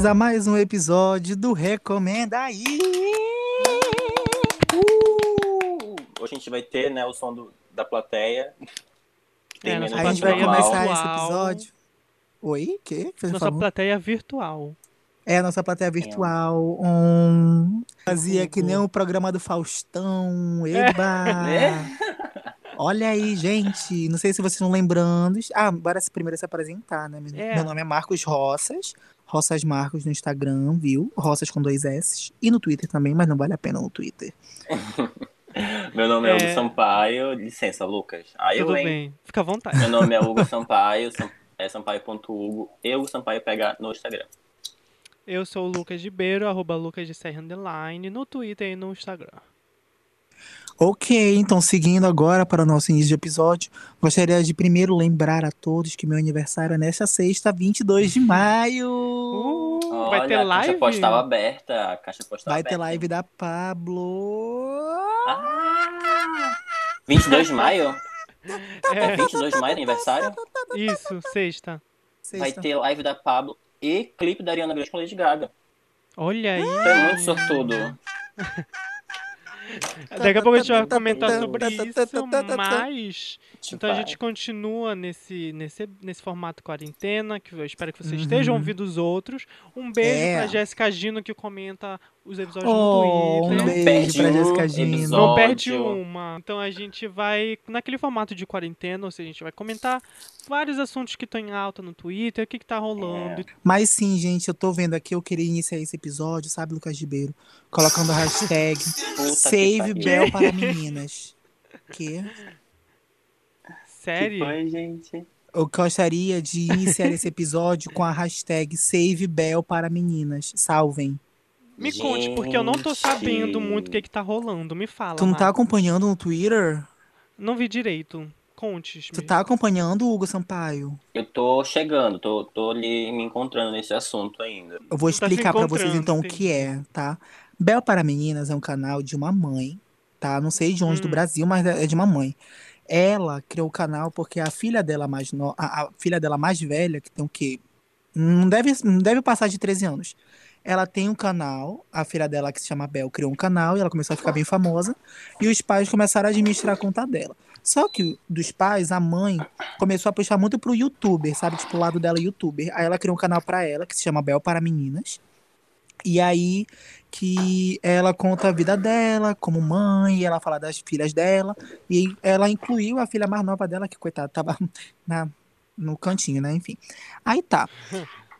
bem-vindos a mais um episódio do Recomenda aí. Uh! Hoje a gente vai ter, né, o som do, da plateia. É, A gente vai começar virtual. esse episódio. Oi? O quê? que Nossa falou? plateia virtual. É a nossa plateia virtual. Um... Fazia que nem o programa do Faustão. Eba! Né? Olha aí, gente. Não sei se vocês estão lembrando. Ah, bora se- primeiro se apresentar, né? Meu, É. meu nome é Marcos Roças. Roças Marcos no Instagram, viu? Roças com dois S. E no Twitter também, mas não vale a pena no Twitter. Meu nome é, É. Hugo Sampaio. Licença, Lucas. Aí eu, Tudo hein? bem. Fica à vontade. Meu nome é Hugo Sampaio. Sam- É sampaio.hugo. E Hugo Sampaio pega no Instagram. Eu sou o Lucas de Beiro, arroba Lucas de Serra Underline, no Twitter e no Instagram. Ok, então seguindo agora para o nosso início de episódio, gostaria de primeiro lembrar a todos que meu aniversário é nesta sexta, 22 de maio. Uh, vai Olha, ter a live? caixa postal aberta. A caixa postal Vai aberta. ter live da Pablo. Ah! 22 de maio? É É, 22 de maio aniversário? isso, sexta. Vai Sexta. ter live da Pablo e clipe da Ariana Grande com Lady Gaga. Olha aí. Tu é muito sortudo. Daqui a pouco a gente vai comentar sobre isso, mas. Então a gente continua nesse, nesse, nesse formato quarentena, que eu espero que vocês Uhum. estejam ouvindo os outros. Um beijo É. pra Jéssica Gino, que comenta os episódios Oh, no um Twitter. beijo perde pra um Jéssica Gino. Não perde uma. Então a gente vai, naquele formato de quarentena, ou seja, a gente vai comentar vários assuntos que estão em alta no Twitter, o que, que tá rolando. Mas sim, gente, eu tô vendo aqui, eu queria iniciar esse episódio, sabe, Lucas Ribeiro? Colocando a hashtag Puta que Save pariu. Bell para meninas. Que Que Sério? foi, gente? eu gostaria de iniciar esse episódio com a hashtag Save Bell para meninas. Salvem. Me conte, porque eu não tô Gente. sabendo muito o que, que tá rolando. Me fala. Tu não tá Marcos. acompanhando no Twitter? Não vi direito. Conte. Tu tá acompanhando o Hugo Sampaio? Eu tô chegando, tô, tô ali me encontrando nesse assunto ainda. Eu vou Tu tá se explicar pra vocês encontrando, então o que é, tá? Bel para Meninas é um canal de uma mãe, tá? Não sei de onde do Hum. Brasil, mas é de uma mãe. Ela criou o canal porque a filha dela mais no... a, a filha dela mais velha, que tem o quê? Não deve, não deve passar de 13 anos. Ela tem um canal, a filha dela que se chama Bel criou um canal e ela começou a ficar bem famosa. E os pais começaram a administrar a conta dela. Só que dos pais, a mãe começou a puxar muito pro youtuber, sabe? Tipo, o lado dela é youtuber. Aí ela criou um canal pra ela que se chama Bel para Meninas. E aí que ela conta a vida dela como mãe, ela fala das filhas dela, e ela incluiu a filha mais nova dela, que coitada, tava na, no cantinho, né? Enfim. Aí tá.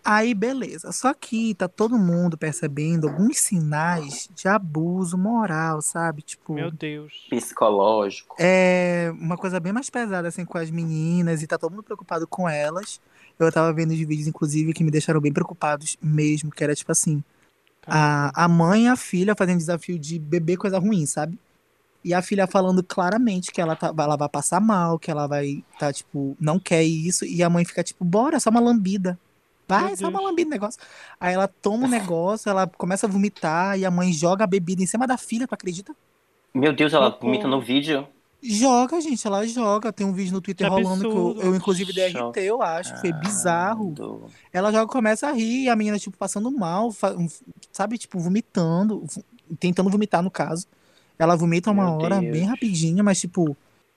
Aí beleza. Só que tá todo mundo percebendo alguns sinais de abuso moral, sabe? Tipo, Meu Deus. Psicológico. é uma coisa bem mais pesada, assim, com as meninas, e tá todo mundo preocupado com elas. Eu tava vendo os vídeos, inclusive, que me deixaram bem preocupados mesmo, que era tipo assim, a, a mãe e a filha fazendo desafio de beber coisa ruim, sabe? E a filha falando claramente que ela, tá, ela vai passar mal, que ela vai tá, tipo, não quer isso, e a mãe fica tipo, bora, só uma lambida. Vai, Meu só uma lambida negócio. Aí ela toma o negócio, ela começa a vomitar, e a mãe joga a bebida em cima da filha, tu acredita? Meu Deus, ela Socorro. vomita no vídeo. Joga, gente, ela joga. Tem um vídeo no Twitter Que rolando que eu, absurdo. eu, inclusive, dei RT, eu acho. Foi bizarro. Do- Ela joga, começa a rir, e a menina, tipo, passando mal, um- sabe, tipo, vomitando, vo- tentando vomitar, no caso. Ela vomita uma Meu hora, Deus. bem rapidinho, mas, tipo,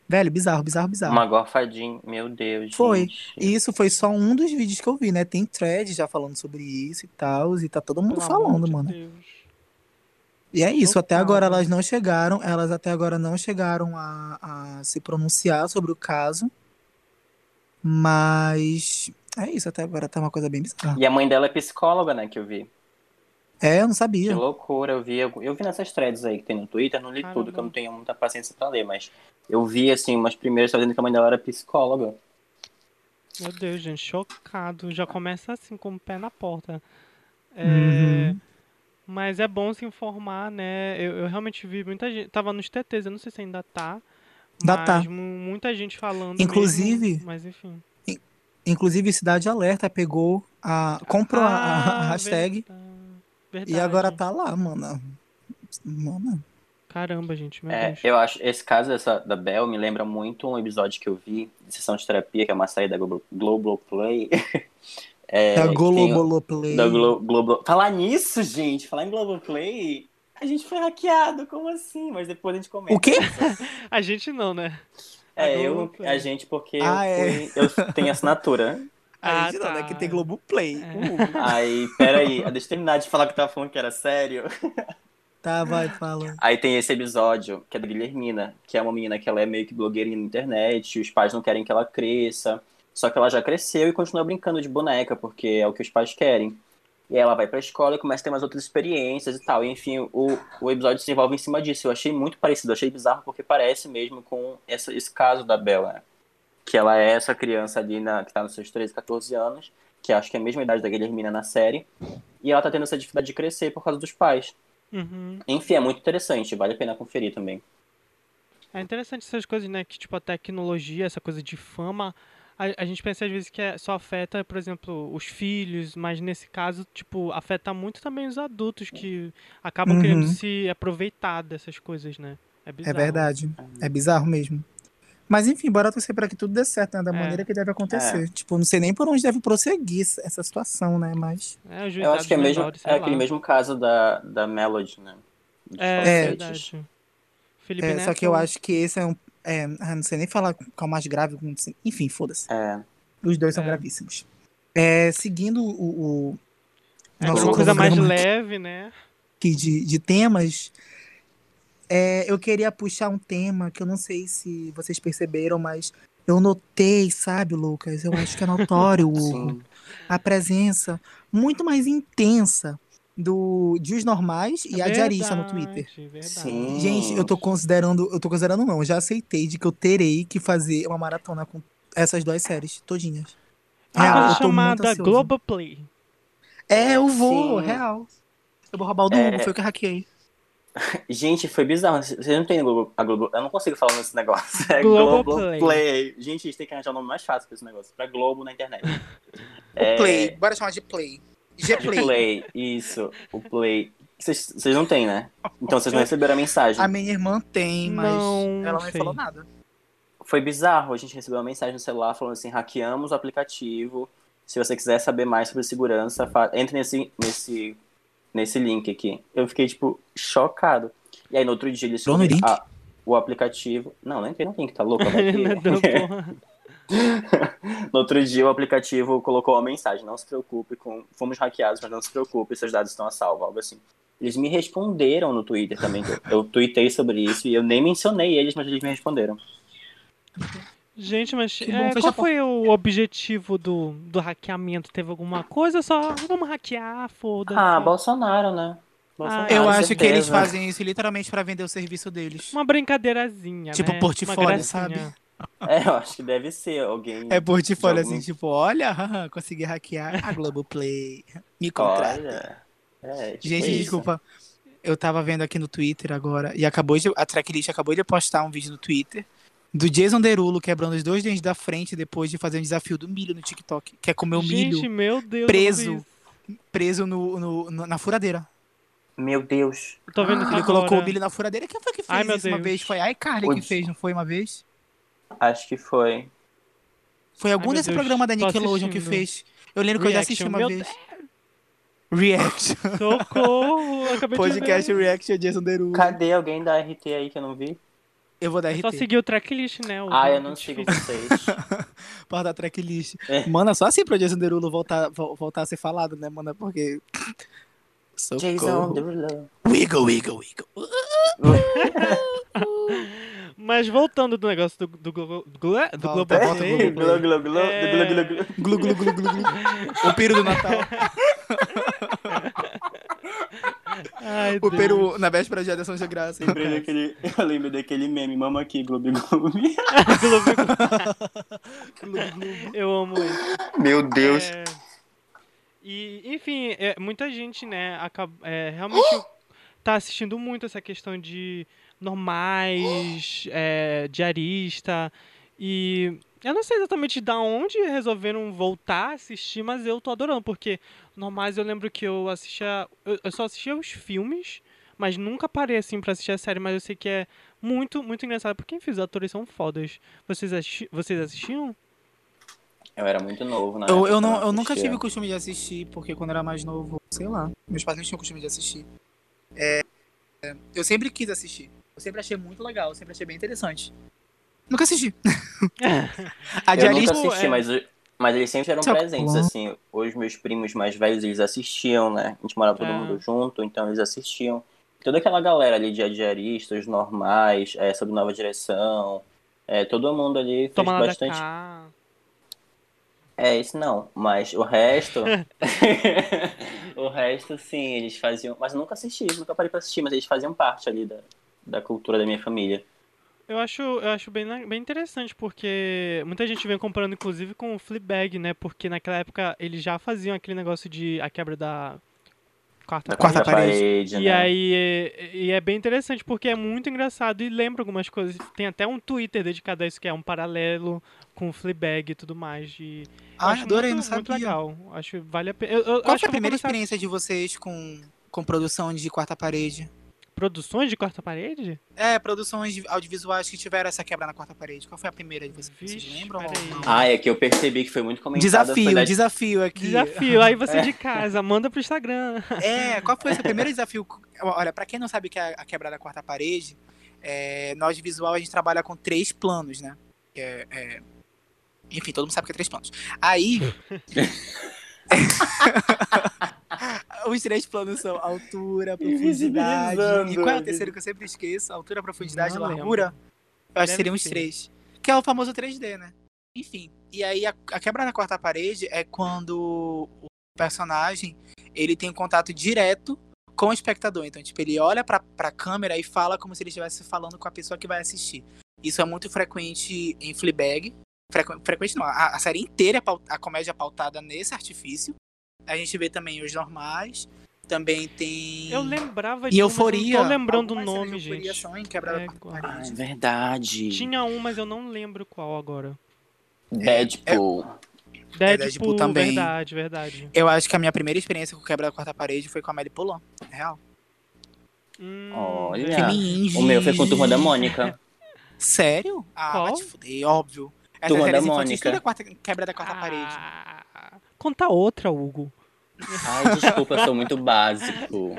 velho, bizarro, bizarro, bizarro. Uma gorfadinha. Meu Deus, Foi. gente. E isso foi só um dos vídeos que eu vi, né? Tem thread já falando sobre isso e tal, e tá todo mundo Pelo amor falando, de mano. Deus. E é isso, até agora elas não chegaram, elas até agora não chegaram a, a se pronunciar sobre o caso. Mas é isso, até agora tá uma coisa bem bizarra. E a mãe dela é psicóloga, né, que eu vi. É, eu não Que sabia. loucura, eu vi, eu, eu vi nessas threads aí que tem no Twitter, não li Caramba. tudo, que eu não tenho muita paciência pra ler, mas eu vi, assim, umas primeiras fazendo que a mãe dela era psicóloga. Meu Deus, gente, chocado. Já começa assim, com o pé na porta. É, Uhum. Mas é bom se informar, né? Eu, eu realmente vi muita gente. Tava nos TTs, eu não sei se ainda tá. Ainda tá. mu- muita gente falando. Inclusive- mesmo, mas enfim. Inclusive, Cidade Alerta pegou a. comprou a- a, a Ah, hashtag verdade. e agora Verdade. tá lá, mano. Mano. Caramba, gente, meu É, Deus. eu acho, esse caso dessa, da Bel me lembra muito um episódio que eu vi de sessão de terapia, que é uma série da Globo, Globoplay, É, Da Globoloplay. da Glo Globo. Falar nisso, gente, falar em Globoplay, a gente foi hackeado, como assim? Mas depois a gente comenta. O quê? A gente não, né? A É, eu, Globoplay. a gente, porque Ah, eu, é. fui- eu tenho assinatura. A Ah, gente não, né? tá. Que tem Globoplay. É. Uh, Aí, peraí, deixa eu terminar de falar que eu tava falando que era sério. tá, vai, fala. Aí tem esse episódio, que é da Guilhermina, que é uma menina que ela é meio que blogueirinha na internet, os pais não querem que ela cresça, só que ela já cresceu e continua brincando de boneca, porque é o que os pais querem. E ela vai pra escola e começa a ter umas outras experiências e tal. E, enfim, o, o episódio se desenvolve em cima disso. Eu achei muito parecido, achei bizarro porque parece mesmo com essa, esse caso da Bella, né? Que ela é essa criança ali na, que tá nos seus 13, 14 anos, que acho que é a mesma idade da Guilhermina na série, e ela tá tendo essa dificuldade de crescer por causa dos pais. Uhum. Enfim, é muito interessante, vale a pena conferir também. É interessante essas coisas, né? Que, tipo, a tecnologia, essa coisa de fama, a, a gente pensa às vezes que é- só afeta, por exemplo, os filhos, mas nesse caso, tipo, afeta muito também os adultos que acabam Uhum. querendo se aproveitar dessas coisas, né? É É verdade. É bizarro mesmo. Mas enfim, bora torcer pra que tudo dê certo, né? Da É. maneira que deve acontecer. Tipo, não sei nem por onde deve prosseguir essa- situação, né? Mas. É, Eu acho que é, mesmo, é aquele mesmo caso da, da Melody, né? Dos É, verdade. Felipe É, Neto, só que eu acho que esse é um. É, ah, não sei nem falar qual mais grave. sei- Enfim, foda-se. É, Os dois são É. gravíssimos. É, seguindo o, o é nosso uma coisa mais leve, né? aqui de, de temas, é, eu queria puxar um tema que eu não sei se vocês perceberam, mas eu notei, sabe, Lucas? Eu acho que é notório o- a presença muito mais intensa do de os normais e a diarista no Twitter. Verdade, verdade. Sim. Gente, eu tô considerando, eu tô considerando não, eu já aceitei de que eu terei que fazer uma maratona com essas duas séries todinhas. Real, muito chamada. Globoplay. É, eu vou, Sim. real. Eu vou roubar o do É. Hugo, foi o que eu hackeei. Gente, foi bizarro. Vocês não tem Globo, a Globo. Eu não consigo falar nesse negócio. É Globoplay. Globoplay. Gente, a gente tem que arranjar um nome mais fácil pra esse negócio. Pra Globo na internet. É, O Play, bora chamar de Play. G-Play. Play. Isso, o Play. Vocês não têm, né? Então vocês não receberam a mensagem. A minha irmã tem, mas Não ela não me falou nada. Foi bizarro. A gente recebeu uma mensagem no celular falando assim: hackeamos o aplicativo. Se você quiser saber mais sobre segurança, fa- entre nesse, nesse, nesse link aqui. Eu fiquei, tipo, chocado. E aí no outro dia eles link? Ah, o aplicativo. Não, não entrei no link, tá louco? No outro dia o aplicativo colocou uma mensagem: não se preocupe com. Fomos hackeados, mas não se preocupe, seus dados estão a salvo, algo assim. Eles me responderam no Twitter também. Eu tuitei sobre isso e eu nem mencionei eles, mas eles me responderam. Gente, mas é, qual foi o objetivo do, do hackeamento? Teve alguma coisa? Só vamos hackear, foda-se. Ah, Bolsonaro, né? Bolsonaro, Eu Ah, acho que eles certeza. fazem isso literalmente pra vender o serviço deles. Uma brincadeirazinha, Tipo né? portfólio, sabe? É, eu acho que deve ser alguém. É portfólio algum- assim, tipo, olha, consegui hackear a Globoplay. Me contrata. Olha. É, tipo Gente, isso. desculpa. Eu tava vendo aqui no Twitter agora, e acabou de, a tracklist acabou de postar um vídeo no Twitter do Jason Derulo quebrando os dois dentes da frente depois de fazer um desafio do milho no TikTok, que é comer o Gente, milho meu Deus. preso. preso no, no- no- na furadeira. Meu Deus. Eu tô vendo isso Ele agora. colocou o milho na furadeira. Quem foi que fez Ai, isso uma Deus. vez? Foi a iCarly que fez, não foi uma vez? Acho que foi. Foi algum meu desse Deus, programa da Nickelodeon que fez. Eu lembro que eu já assisti Reaction, uma meu vez. Reaction. Socorro, acabei Podcast de ver. Reaction Jason Derulo. Cadê alguém da RT aí que eu não vi? Eu vou dar É só RT. seguir o tracklist, né? o Ah, eu não difícil. sigo vocês. Para dar tracklist. É. Mano, só assim pro Jason Derulo voltar, vo- voltar a ser falado, né, mano? Porque. Jason Socorro. Derulo. Wiggle, wiggle, wiggle. Mas voltando do negócio do, do, do, do Globoplay, volta, Globoplay. Glu, glu, glu, É. glu, glu, glu. Glu, glu, glu, glu, glu. O peru do Natal. Ai, O Deus. peru na véspera de Ação de Graça. Lembrei daquele, eu lembro daquele meme, mama aqui, Gloob Gloob. Eu amo isso. Meu Deus. É, E, enfim, é, muita gente, né, acaba, é, realmente tá assistindo muito essa questão de normais, é, diarista. E eu não sei exatamente da onde resolveram voltar a assistir, mas eu tô adorando, porque normais eu lembro que eu assistia. Eu, eu só assistia os filmes, mas nunca parei assim pra assistir a série, mas eu sei que é muito, muito engraçado, porque enfim, os atores são fodas. Vocês, assisti vocês assistiam? Eu era muito novo, né? Eu, eu, não, eu nunca tive o costume de assistir, porque quando eu era mais novo, sei lá, meus pais não tinham o costume de assistir. É, é, eu sempre quis assistir. Eu sempre achei muito legal, eu sempre achei bem interessante. Nunca assisti. a eu nunca assisti, é... mas, mas eles sempre eram presentes, assim. Os meus primos mais velhos, eles assistiam, né? A gente morava todo é. mundo junto, então eles assistiam. Toda aquela galera ali de diaristas normais, é, sobre nova direção, é, todo mundo ali fez Toma bastante. É, isso não, mas o resto. o resto, sim, eles faziam. Mas eu nunca assisti, nunca parei pra assistir, mas eles faziam parte ali da, da cultura da minha família. Eu acho, eu acho bem, bem interessante, porque muita gente vem comparando, inclusive, com o Fleabag, né? Porque naquela época eles já faziam aquele negócio de a quebra da quarta, da quarta parede. parede e né? aí é, e é bem interessante, porque é muito engraçado e lembra algumas coisas. Tem até um Twitter dedicado a isso, que é um paralelo com o Fleabag e tudo mais. De... Ah, adorei, muito, não sabia. Muito legal. Acho vale a pena. Eu, eu, Qual foi a primeira experiência de vocês com, com produção de quarta parede? Produções de quarta parede? É, produções audiovisuais que tiveram essa quebra na quarta parede. Qual foi a primeira de vocês? Vixe, vocês lembram? Ah, é que eu percebi que foi muito comentado. Desafio, da... desafio aqui. Desafio, aí você é. de casa, manda pro Instagram. É, qual foi esse primeiro desafio? Olha, pra quem não sabe o que é a quebra da quarta parede, é, no audiovisual a gente trabalha com três planos, né? É, é... Enfim, todo mundo sabe que é três planos. Aí... Os três planos são altura, profundidade. E qual é o terceiro que eu sempre esqueço? Altura, profundidade e largura? Lembro. Eu acho que seriam os três. Que é o famoso 3D, né? Enfim. E aí a, a quebra na quarta parede é quando o personagem ele tem um contato direto com o espectador. Então, tipo, ele olha pra, pra câmera e fala como se ele estivesse falando com a pessoa que vai assistir. Isso é muito frequente em Fleabag. Frequ, frequente não, a, a série inteira, é a comédia é pautada nesse artifício. A gente vê também os normais. Também tem. Eu lembrava de e Euforia. Um, tô lembrando o nome, gente. São em quebra é, ah, é verdade. Tinha um, mas eu não lembro qual agora. Deadpool. É, é, Deadpool, Deadpool também. Verdade, verdade. Eu acho que a minha primeira experiência com quebra da quarta parede foi com a Amélie Poulain. É real. Hum, Olha. Que o meu foi com a turma da Mônica. Sério? Ah, Qual? te fuder, óbvio. Essa turma da Mônica. Quarta, quebra da quarta ah, parede. Conta outra, Hugo. Ai, desculpa, eu sou muito básico.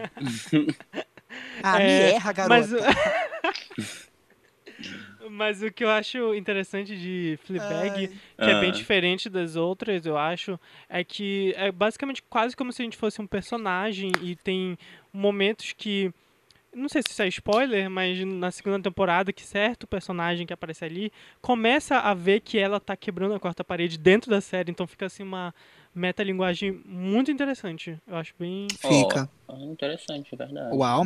ah, é, me erra, garota. Mas... Mas o que eu acho interessante de Fleabag, Ai. que ah. é bem ah. diferente das outras, eu acho, é que é basicamente quase como se a gente fosse um personagem e tem momentos que não sei se isso é spoiler, mas na segunda temporada que certo personagem que aparece ali começa a ver que ela tá quebrando a quarta parede dentro da série, então fica assim uma metalinguagem muito interessante. Eu acho bem. Fica. Oh, interessante, é verdade. Uau,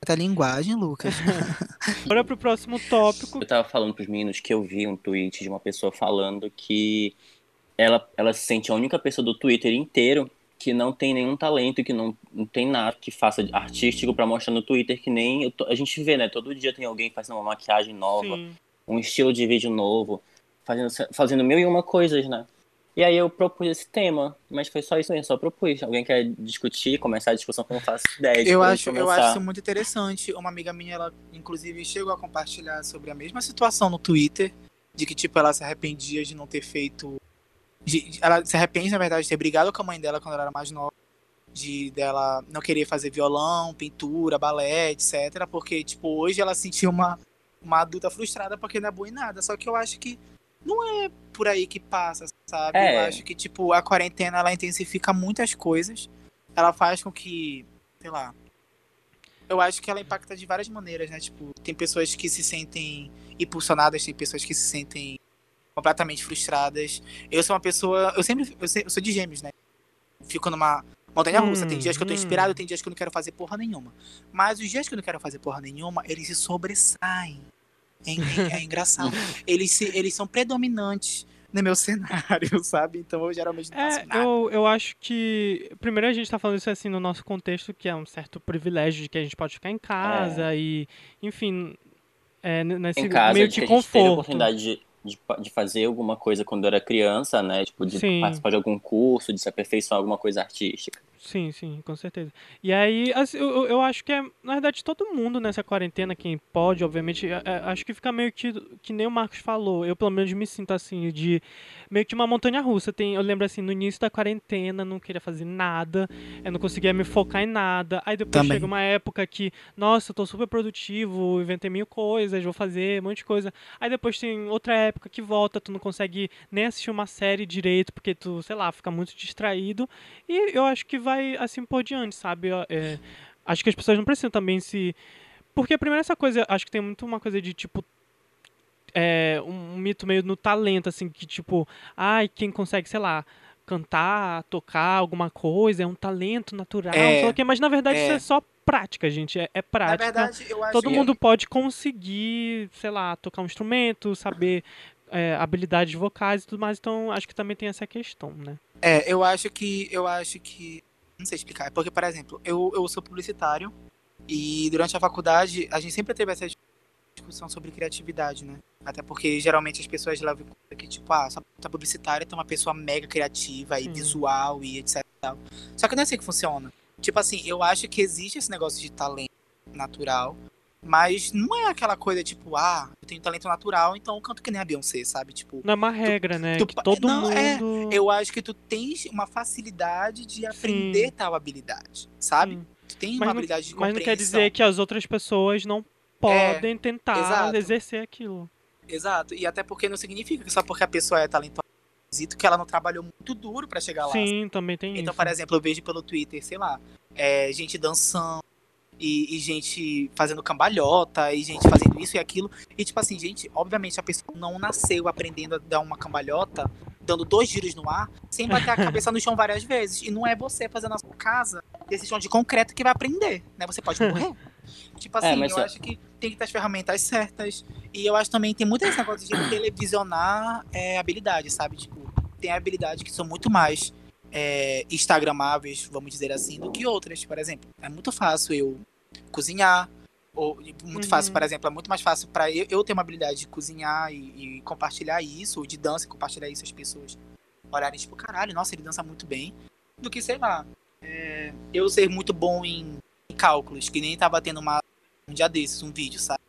metalinguagem, Lucas. Bora pro próximo tópico. Eu tava falando pros meninos que eu vi um tweet de uma pessoa falando que ela, ela se sente a única pessoa do Twitter inteiro que não tem nenhum talento, que não, não tem nada que faça artístico para mostrar no Twitter, que nem a gente vê, né? Todo dia tem alguém fazendo uma maquiagem nova, Sim. um estilo de vídeo novo, fazendo, fazendo mil e uma coisas, né? E aí eu propus esse tema, mas foi só isso mesmo, só propus. Alguém quer discutir, começar a discussão que eu não faço ideia. eu acho, eu acho isso muito interessante. Uma amiga minha, ela inclusive chegou a compartilhar sobre a mesma situação no Twitter, de que tipo ela se arrependia de não ter feito de, ela se arrepende, na verdade, de ter brigado com a mãe dela quando ela era mais nova. De dela não querer fazer violão, pintura, balé, etc. Porque, tipo, hoje ela sentiu uma, uma adulta frustrada porque não é boa em nada. Só que eu acho que não é por aí que passa, sabe? É. Eu acho que, tipo, a quarentena ela intensifica muitas coisas. Ela faz com que, sei lá. Eu acho que ela impacta de várias maneiras, né? Tipo, tem pessoas que se sentem impulsionadas, tem pessoas que se sentem completamente frustradas. Eu sou uma pessoa. Eu sempre. Eu, eu sou de gêmeos, né? Fico numa montanha russa. Hum, tem dias que eu tô hum. inspirado, tem dias que eu não quero fazer porra nenhuma. Mas os dias que eu não quero fazer porra nenhuma, eles se sobressaem. É, é, é engraçado. eles, se, eles são predominantes no meu cenário, sabe? Então eu geralmente não faço é, nada. Eu, eu acho que. Primeiro a gente tá falando isso assim no nosso contexto, que é um certo privilégio de que a gente pode ficar em casa é. e, enfim. É, nesse em casa, meio de, de conforto. A oportunidade de de, de fazer alguma coisa quando era criança, né? Tipo, de Sim. participar de algum curso, de se aperfeiçoar alguma coisa artística. Sim, sim, com certeza. E aí, assim, eu, eu acho que é, na verdade, todo mundo nessa quarentena, quem pode, obviamente, é, é, acho que fica meio que, que nem o Marcos falou. Eu, pelo menos, me sinto assim, de meio que uma montanha russa. Tem, eu lembro assim, no início da quarentena, não queria fazer nada, eu não conseguia me focar em nada. Aí depois Também. chega uma época que, nossa, eu tô super produtivo, inventei mil coisas, vou fazer um monte de coisa. Aí depois tem outra época que volta, tu não consegue nem assistir uma série direito, porque tu, sei lá, fica muito distraído. E eu acho que vai assim por diante, sabe? É, acho que as pessoas não precisam também se. Porque primeiro essa coisa, acho que tem muito uma coisa de tipo. É, um mito meio no talento, assim, que tipo, ai, quem consegue, sei lá, cantar, tocar alguma coisa, é um talento natural, É, sei lá o quê, mas na verdade é. isso é só prática, gente. É, é Na prática. verdade, eu acho Todo que- mundo pode conseguir, sei lá, tocar um instrumento, saber é, habilidades vocais e tudo mais, então acho que também tem essa questão, né? É, eu acho que. Eu acho que. Não sei explicar. Porque, por exemplo, eu, eu sou publicitário e durante a faculdade a gente sempre teve essa discussão sobre criatividade, né? Até porque geralmente as pessoas levam que, tipo, ah, só tá publicitário, tem uma pessoa mega criativa e visual e etc. Só que não é assim que funciona. Tipo assim, eu acho que existe esse negócio de talento natural, mas não é aquela coisa tipo, ah, eu tenho talento natural, então eu canto que nem a Beyoncé, sabe? Tipo, Não é uma regra, né? tu que pa- todo não, é, mundo. eu acho que tu tens uma facilidade de aprender tal habilidade, sabe? Sim. Tu tem Mas uma não- habilidade de Mas não compreensão. quer dizer que as outras pessoas não podem tentar exato. exercer aquilo. Exato. E até porque não significa que só porque a pessoa é talentosa que ela não trabalhou muito duro pra chegar lá. Sim, também tem Então, isso. por exemplo, eu vejo pelo Twitter, sei lá, é, gente dançando e, e gente fazendo cambalhota e gente fazendo isso e aquilo. E tipo assim, gente, obviamente a pessoa não nasceu aprendendo a dar uma cambalhota, dando dois giros no ar, sem bater a cabeça no chão várias vezes. E não é você fazendo na sua casa desse chão de concreto que vai aprender, né? Você pode morrer. tipo assim, É, eu é- acho que tem que ter as ferramentas certas. E eu acho também tem muito esse negócio de televisionar é, habilidades, sabe? Tipo, tem habilidades que são muito mais é, instagramáveis, vamos dizer assim, do que outras. Por exemplo, é muito fácil eu cozinhar, ou muito Uhum. fácil, por exemplo, é muito mais fácil para eu, eu ter uma habilidade de cozinhar e, e compartilhar isso, ou de dança e compartilhar isso às pessoas olharem tipo, caralho, nossa, ele dança muito bem, do que, sei lá, é, eu ser muito bom em, em cálculos, que nem tava tendo uma, um dia desses, um vídeo, sabe?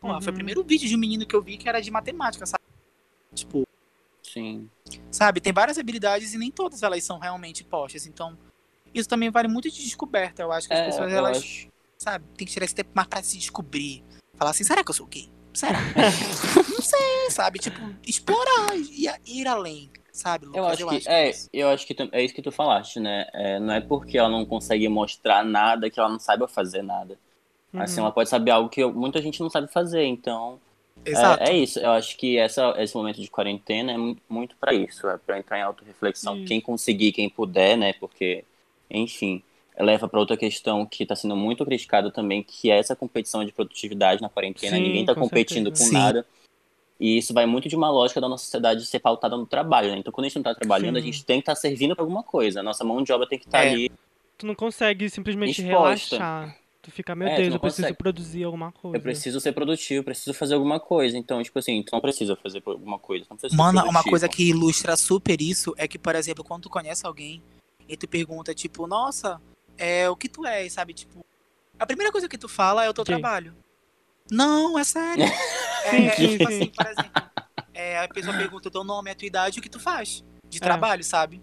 Pô, Foi Uhum. o primeiro vídeo de um menino que eu vi que era de matemática, sabe? Tipo, Sim. sabe? Tem várias habilidades e nem todas elas são realmente postas. Então, isso também vale muito de descoberta. Eu acho que as É, pessoas, eu elas, acho. sabe, tem que tirar esse tempo mais pra se descobrir. Falar assim, será que eu sou gay? Será? não sei, sabe? Tipo, explorar e ir além, sabe? Eu Lucas? acho que, é, isso. eu acho que tu- é isso que tu falaste, né? É, não é porque ela não consegue mostrar nada que ela não saiba fazer nada. Assim, Uhum. ela pode saber algo que muita gente não sabe fazer, então. É, é isso, eu acho que essa, esse momento de quarentena é mu- muito pra isso, é pra entrar em autorreflexão. Isso. Quem conseguir, quem puder, né? Porque, enfim, leva pra outra questão que tá sendo muito criticada também, que é essa competição de produtividade na quarentena. Sim, Ninguém tá com competindo certeza. com Sim. nada. E isso vai muito de uma lógica da nossa sociedade ser pautada no trabalho, né? Então, quando a gente não tá trabalhando, Sim. a gente tem que estar servindo pra alguma coisa. A nossa mão de obra tem que estar É. ali. Tu não consegue simplesmente Exposta. relaxar. Tu fica, meu É, Deus, eu preciso consegue. produzir alguma coisa. Eu preciso ser produtivo, eu preciso fazer alguma coisa. Então, tipo assim, tu não precisa fazer alguma coisa. tu Não precisa ser Mano, uma coisa que ilustra super isso é que, por exemplo, quando tu conhece alguém e tu pergunta, tipo, nossa, é o que tu és, sabe? Tipo, a primeira coisa que tu fala é o teu Sim. trabalho. Não, é sério. é, Sim, é, tipo sim. assim, por exemplo, é, a pessoa pergunta o teu nome, a tua idade o que tu faz de É. trabalho, sabe?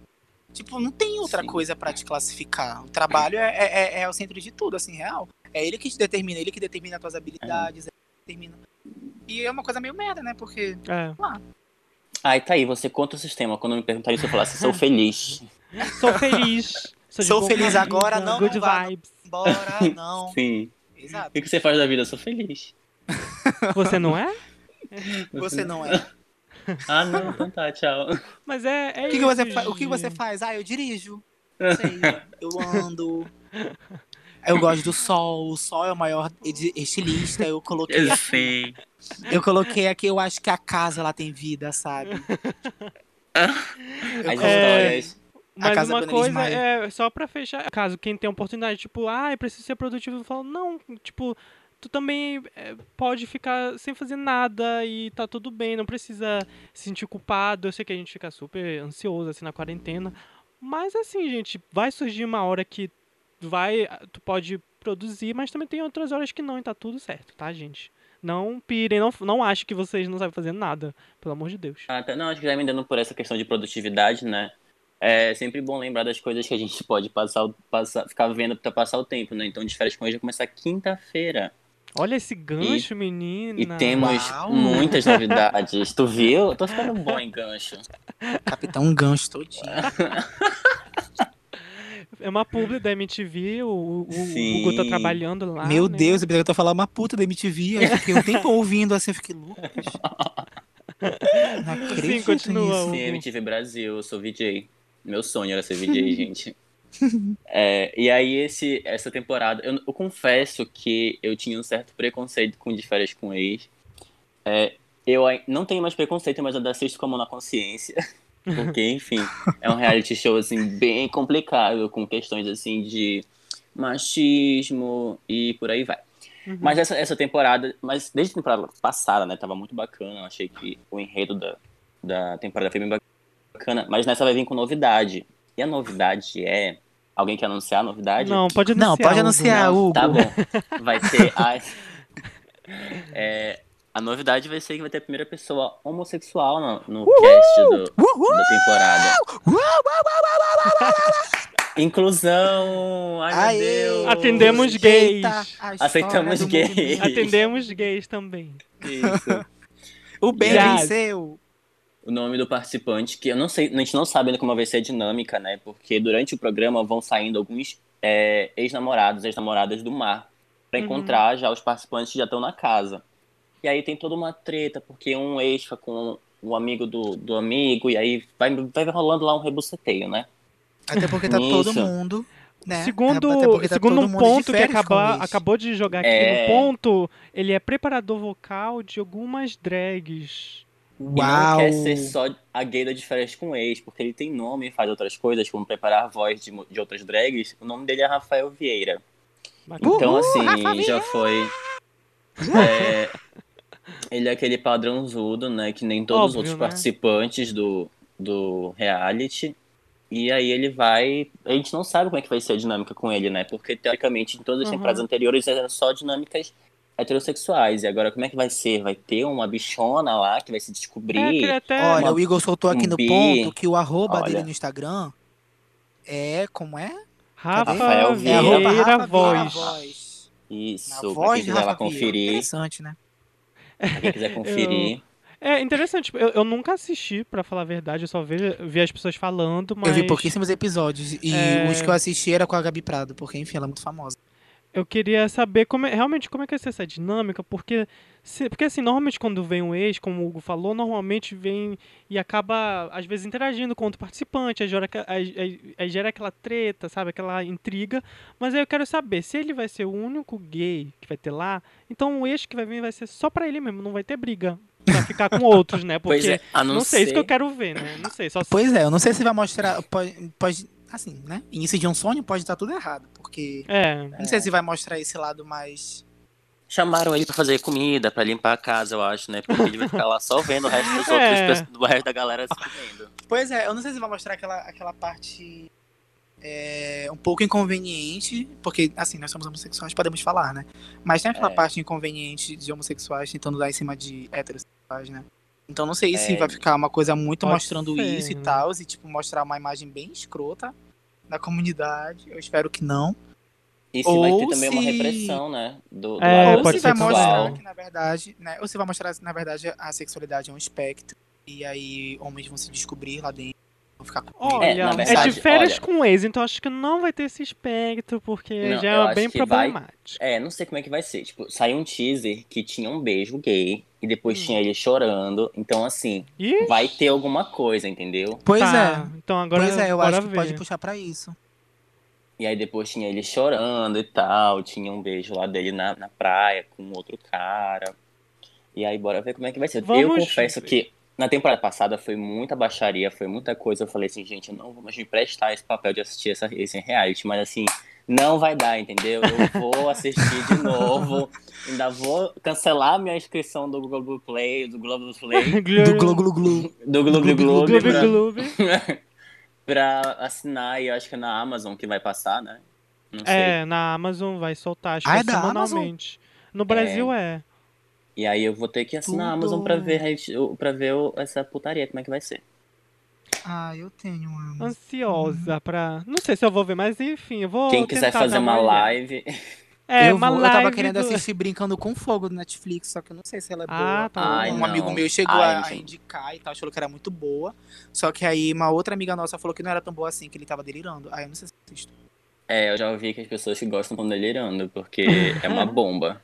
Tipo, não tem outra Sim. coisa pra te classificar. O trabalho é, é, é- é o centro de tudo, assim, real. É ele que te determina, ele que determina as tuas habilidades, ele que determina. E é uma coisa meio merda, né? Porque É. Ai, tá aí, você contra o sistema. Quando me perguntarem isso, eu falasse, sou feliz. Sou feliz. Sou, Sou feliz vida, agora, não, Good não vá, não. vibes. bora, não. Sim. Exato. O que que você faz da vida? Eu sou feliz. Você não é? Você não é. Ah, não, então tá, tchau. Mas é, é O que, você fa- o que você faz? Ah, eu dirijo. Sei, eu ando. Eu gosto do sol. O sol é o maior estilista. Eu coloquei, Eu sei. eu coloquei aqui. Eu acho que a casa ela tem vida, sabe? Eu As histórias. Mas uma coisa é só pra fechar. Caso quem tem oportunidade, tipo, ah, eu preciso ser produtivo, eu falo, não, tipo, tu também é, pode ficar sem fazer nada e tá tudo bem, não precisa se sentir culpado. Eu sei que a gente fica super ansioso assim na quarentena. Mas assim, gente, vai surgir uma hora que vai, tu pode produzir, mas também tem outras horas que não e tá tudo certo, tá, gente? Não pirem, não, não acho que vocês não sabem fazer nada, pelo amor de Deus. Ah, tá. Não, acho que já me dando por essa questão de produtividade, né? É sempre bom lembrar das coisas que a gente pode passar, passar ficar vendo pra passar o tempo, né? Então, de férias com hoje vai começar quinta-feira. Olha esse gancho, menina. E temos Uau. muitas novidades. tu viu? Eu tô ficando bom em gancho. Capitão Gancho todinho. É uma publi da MTV, o, o, o Sim. Hugo tá trabalhando lá. Meu né? Deus, eu pensei que eu tô falando uma puta da MTV. Eu fiquei um tempo ouvindo assim, eu fiquei louco. Não acredito continua, nisso. Sim, MTV Brasil, eu sou VJ. Meu sonho era ser VJ, gente. É, e aí, esse, essa temporada, eu, eu confesso que eu tinha um certo preconceito com De Férias com Ex. É, eu não tenho mais preconceito, mas eu assisto com a mão na consciência. Porque, enfim, é um reality show, assim, bem complicado, com questões, assim, de machismo e por aí vai. Uhum. Mas essa, essa temporada, mas desde a temporada passada, né, tava muito bacana. Eu achei que o enredo da, da temporada foi bem bacana. Mas nessa vai vir com novidade. A novidade é. Alguém quer anunciar a novidade? Não, pode anunciar. Não, pode anunciar, Hugo. Tá bom. Vai ter a. É, a novidade vai ser que vai ter a primeira pessoa homossexual no, no cast do, Uhul! da temporada. Inclusão! Ai, meu Aê! Deus! Atendemos gays. Aceitamos gays. Atendemos gays também. Isso. O bem Yes. venceu. O nome do participante, que eu não sei, a gente não sabe ainda como vai ser a dinâmica, né? Porque durante o programa vão saindo alguns é, ex-namorados, ex-namoradas do mar, pra Uhum. encontrar já os participantes que já estão na casa. E aí tem toda uma treta, porque um ex fica com o amigo do, do amigo, e aí vai, vai rolando lá um rebuceteio, né? Até porque tá todo mundo. Né? Segundo, tá segundo um ponto que acaba, acabou de jogar aqui É. no ponto, ele é preparador vocal de algumas drags. E Uau! não quer ser só a gay da de férias com ex, porque ele tem nome e faz outras coisas, como preparar a voz de, de outras drags. O nome dele é Rafael Vieira. Então, Uhul, assim, Rafa já foi. é, ele é aquele padrãozudo, né? Que nem todos os Óbvio, outros né? participantes do, do reality. E aí ele vai. A gente não sabe como é que vai ser a dinâmica com ele, né? Porque, teoricamente, em todas as Uhum. temporadas anteriores eram só dinâmicas heterossexuais. E agora, como é que vai ser? Vai ter uma bichona lá que vai se É, descobrir? queria até... Olha, uma- o Igor soltou aqui um no bi. ponto que o arroba Olha. dele no Instagram é. Como é? Rafa Rafael É Vieira. arroba Vieira Rafa Vieira Voz. Voz. Isso, Na pra voz quem quiser lá conferir. Interessante, né? Pra quem quiser conferir. É interessante, tipo, eu, eu nunca assisti, pra falar a verdade, eu só vi, vi as pessoas falando, mas Eu vi pouquíssimos episódios. E É. os que eu assisti era com a Gabi Prado, porque, enfim, ela é muito famosa. Eu queria saber como é- realmente como é que vai ser essa dinâmica, porque, se- porque assim, normalmente quando vem um ex, como o Hugo falou, normalmente vem e acaba, às vezes, interagindo com outro participante, aí gera, aí- aí- aí gera aquela treta, sabe, aquela intriga, mas aí eu quero saber, se ele vai ser o único gay que vai ter lá, então o ex que vai vir vai ser só pra ele mesmo, não vai ter briga pra ficar com outros, né, porque... Pois é, a não, Não sei, ser... isso que eu quero ver, né? Não sei, só se... Pois é, eu não sei se vai mostrar. Pode, pode- assim, né? Início de um sonho pode estar tudo errado, porque. É, Não sei se vai mostrar esse lado mais. Chamaram ele pra fazer comida, pra limpar a casa, eu acho, né? Porque ele vai ficar lá só vendo o resto dos É. outros, do resto da galera se comendo. Pois é, eu não sei se vai mostrar aquela, aquela parte é, um pouco inconveniente, porque, assim, nós somos homossexuais, podemos falar, né? Mas tem aquela É. parte inconveniente de homossexuais tentando dar em cima de heterossexuais, né? Então não sei se É. vai ficar uma coisa muito Pode mostrando ser, isso e né? tal, e tipo, mostrar uma imagem bem escrota da comunidade. Eu espero que não. E se vai ter Ou também uma se- repressão, né? Do, do É, Ou pode se vai mostrar que, na verdade, né? Ou se vai mostrar que, na verdade, a sexualidade é um espectro. E aí homens vão se descobrir lá dentro. Vão ficar com Olha, É, na é, verdade, de férias olha- com ex, então acho que não vai ter esse espectro, porque Não, já é bem que vai- problemático. É, não sei como é que vai ser. Tipo, saiu um teaser que tinha um beijo gay e depois Hum. tinha ele chorando. Então, assim, Ih, vai ter alguma coisa, entendeu? Pois tá, é. Então agora pois é, eu acho que ver. pode puxar pra isso. E aí depois tinha ele chorando e tal. Tinha um beijo lá dele na, na praia com outro cara. E aí, bora ver como é que vai ser. eu Vamos confesso ver. que na temporada passada foi muita baixaria, foi muita coisa. Eu falei assim, gente, eu não vou mais me prestar esse papel de assistir essa, esse reality, mas assim, não vai dar, entendeu? Eu vou assistir de novo. Ainda vou cancelar minha inscrição do Google Play, do Globo Play, Do Glu Glu Glu. do Globo Globo, Gloob, gloob. pra assinar, e eu acho que é na Amazon que vai passar, né? Não sei. É, na Amazon vai soltar, acho Ah, que é é da Amazon? semanalmente. No Brasil é. E aí eu vou ter que assinar a. Amazon pra ver, pra ver essa putaria, como é que vai ser. Ah, eu tenho uma. Ansiosa pra. Não sei se eu vou ver, mas enfim, eu vou. Quem quiser fazer uma live. É, eu, uma vou- eu live. tava querendo do- assistir Brincando com Fogo do Netflix, só que eu não sei se ela é boa. Ah, tá. Ai, um não. amigo meu chegou Ai, a, gente. indicar e tal, falou que era muito boa. Só que aí uma outra amiga nossa falou que não era tão boa assim, que ele tava delirando. Aí eu não sei se eu assisto. É, eu já ouvi que as pessoas que gostam estão delirando, porque é uma bomba.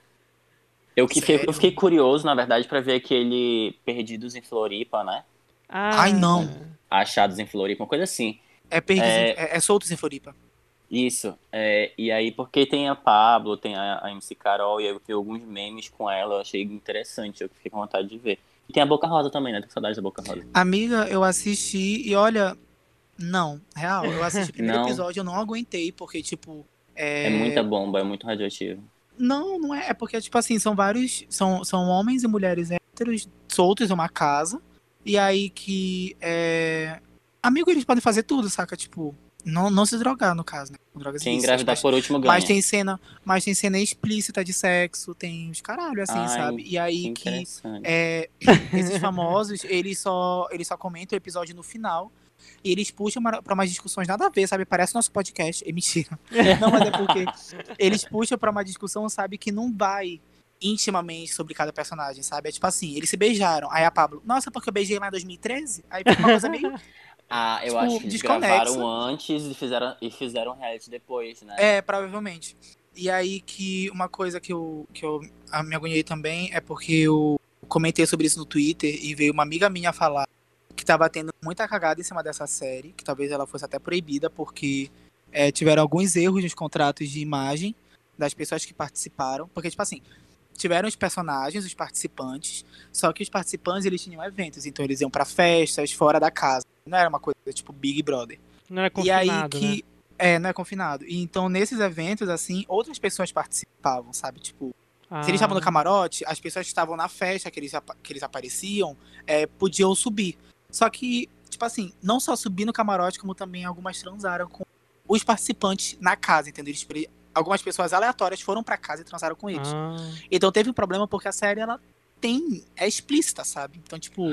Eu, que fiquei, eu fiquei curioso, na verdade, pra ver aquele Perdidos em Floripa, né? Ah, Ai, não. Achados em Floripa, uma coisa assim. É, perdidos É. em- é... é soltos em Floripa. Isso. É, e aí, porque tem a Pablo, tem a, a MC Carol, e eu vi alguns memes com ela, eu achei interessante, eu fiquei com vontade de ver. E tem a Boca Rosa também, né? Tô com saudade da Boca Rosa. Amiga, eu assisti e olha. Não, real, eu assisti o primeiro Não. episódio, eu não aguentei, porque, tipo. É, É muita bomba, é muito radioativo. Não, não é. É porque, tipo assim, são vários. São, são homens e mulheres héteros soltos em uma casa. E aí que. É... Amigo, eles podem fazer tudo, saca? Tipo. Não, não se drogar, no caso, né? Drogas Quem engravidar mas- por último ganha. Mas tem cena, mas tem cena explícita de sexo, tem os caralho, assim, Ai, sabe? E aí Que que é, esses famosos, eles só, eles só comentam o episódio no final. E eles puxam pra umas discussões nada a ver, sabe? Parece nosso podcast. É mentira. Não, mas é porque eles puxam pra uma discussão, sabe, que não vai intimamente sobre cada personagem, sabe? É tipo assim, eles se beijaram. Aí a Pablo, nossa, porque eu beijei lá em 2013? Aí fica uma coisa meio. Ah, eu tipo, acho que eles desconexa. gravaram antes e fizeram, e fizeram reality depois, né? É, provavelmente. E aí que uma coisa que eu, que eu a me agoniei também é porque eu comentei sobre isso no Twitter e veio uma amiga minha falar tava tendo muita cagada em cima dessa série, que talvez ela fosse até proibida, porque é, tiveram alguns erros nos contratos de imagem das pessoas que participaram. Porque, tipo assim, tiveram os personagens, os participantes, só que os participantes eles tinham eventos, então eles iam pra festas fora da casa. Não era uma coisa tipo Big Brother. Não era E aí confinado, que. né? É, não é confinado. E então, nesses eventos, assim, outras pessoas participavam, sabe? Tipo, Ah, se eles estavam no camarote, as pessoas que estavam na festa que eles, que eles apareciam é, podiam subir. Só que, tipo assim, não só subir no camarote, como também algumas transaram com os participantes na casa, entendeu? Eles pre- Algumas pessoas aleatórias foram pra casa e transaram com eles. Ah, Então teve um problema porque a série, ela tem. É explícita, sabe? Então, tipo,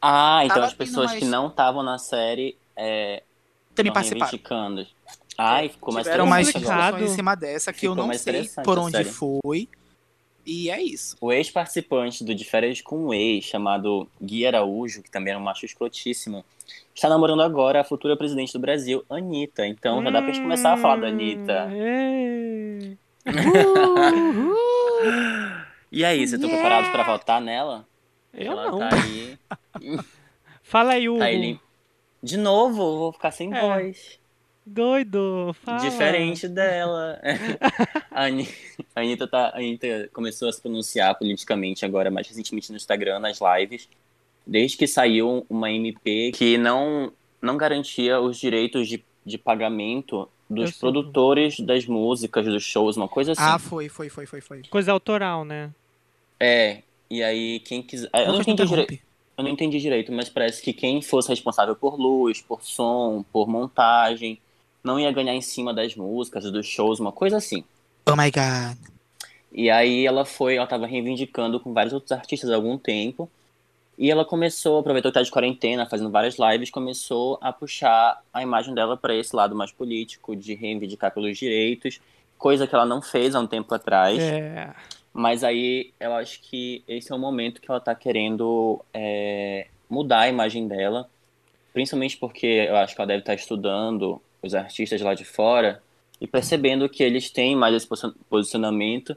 Ah, então as pessoas que não estavam na série é, também participaram. Ai, ficou mais Tiveram mais discussões em cima dessa que eu Ficou não mais sei por onde série. foi. E é isso. O ex-participante do De Férias com o Ex, chamado Gui Araújo, que também era um macho escrotíssimo, está namorando agora a futura presidente do Brasil, Anitta. Então já dá pra gente começar a falar da Anitta. Hum. E aí, você tá Yeah! preparado pra votar nela? Eu Ela não. tá aí. Fala aí, Hugo. Tá ele... De novo, eu vou ficar sem É. voz. Doido. Fala. Diferente dela. a, Ani- a Anitta, tá, a Anitta começou a se pronunciar politicamente agora, mais recentemente no Instagram, nas lives. Desde que saiu uma MP que não, não garantia os direitos de, de pagamento dos Eu produtores das músicas, dos shows, uma coisa assim. Ah, foi, foi, foi, foi, foi. Coisa autoral, né? É, e aí quem quiser. Eu não, entendi direito, eu não entendi direito, mas parece que quem fosse responsável por luz, por som, por montagem, não ia ganhar em cima das músicas, dos shows, uma coisa assim. Oh my god. E aí ela foi, ela tava reivindicando com vários outros artistas há algum tempo. E ela começou, aproveitou que tá de quarentena, fazendo várias lives, começou a puxar a imagem dela para esse lado mais político, de reivindicar pelos direitos, coisa que ela não fez há um tempo atrás. É. Mas aí eu acho que esse é o momento que ela tá querendo é, mudar a imagem dela, principalmente porque eu acho que ela deve estar estudando os artistas lá de fora e percebendo que eles têm mais esse posi- posicionamento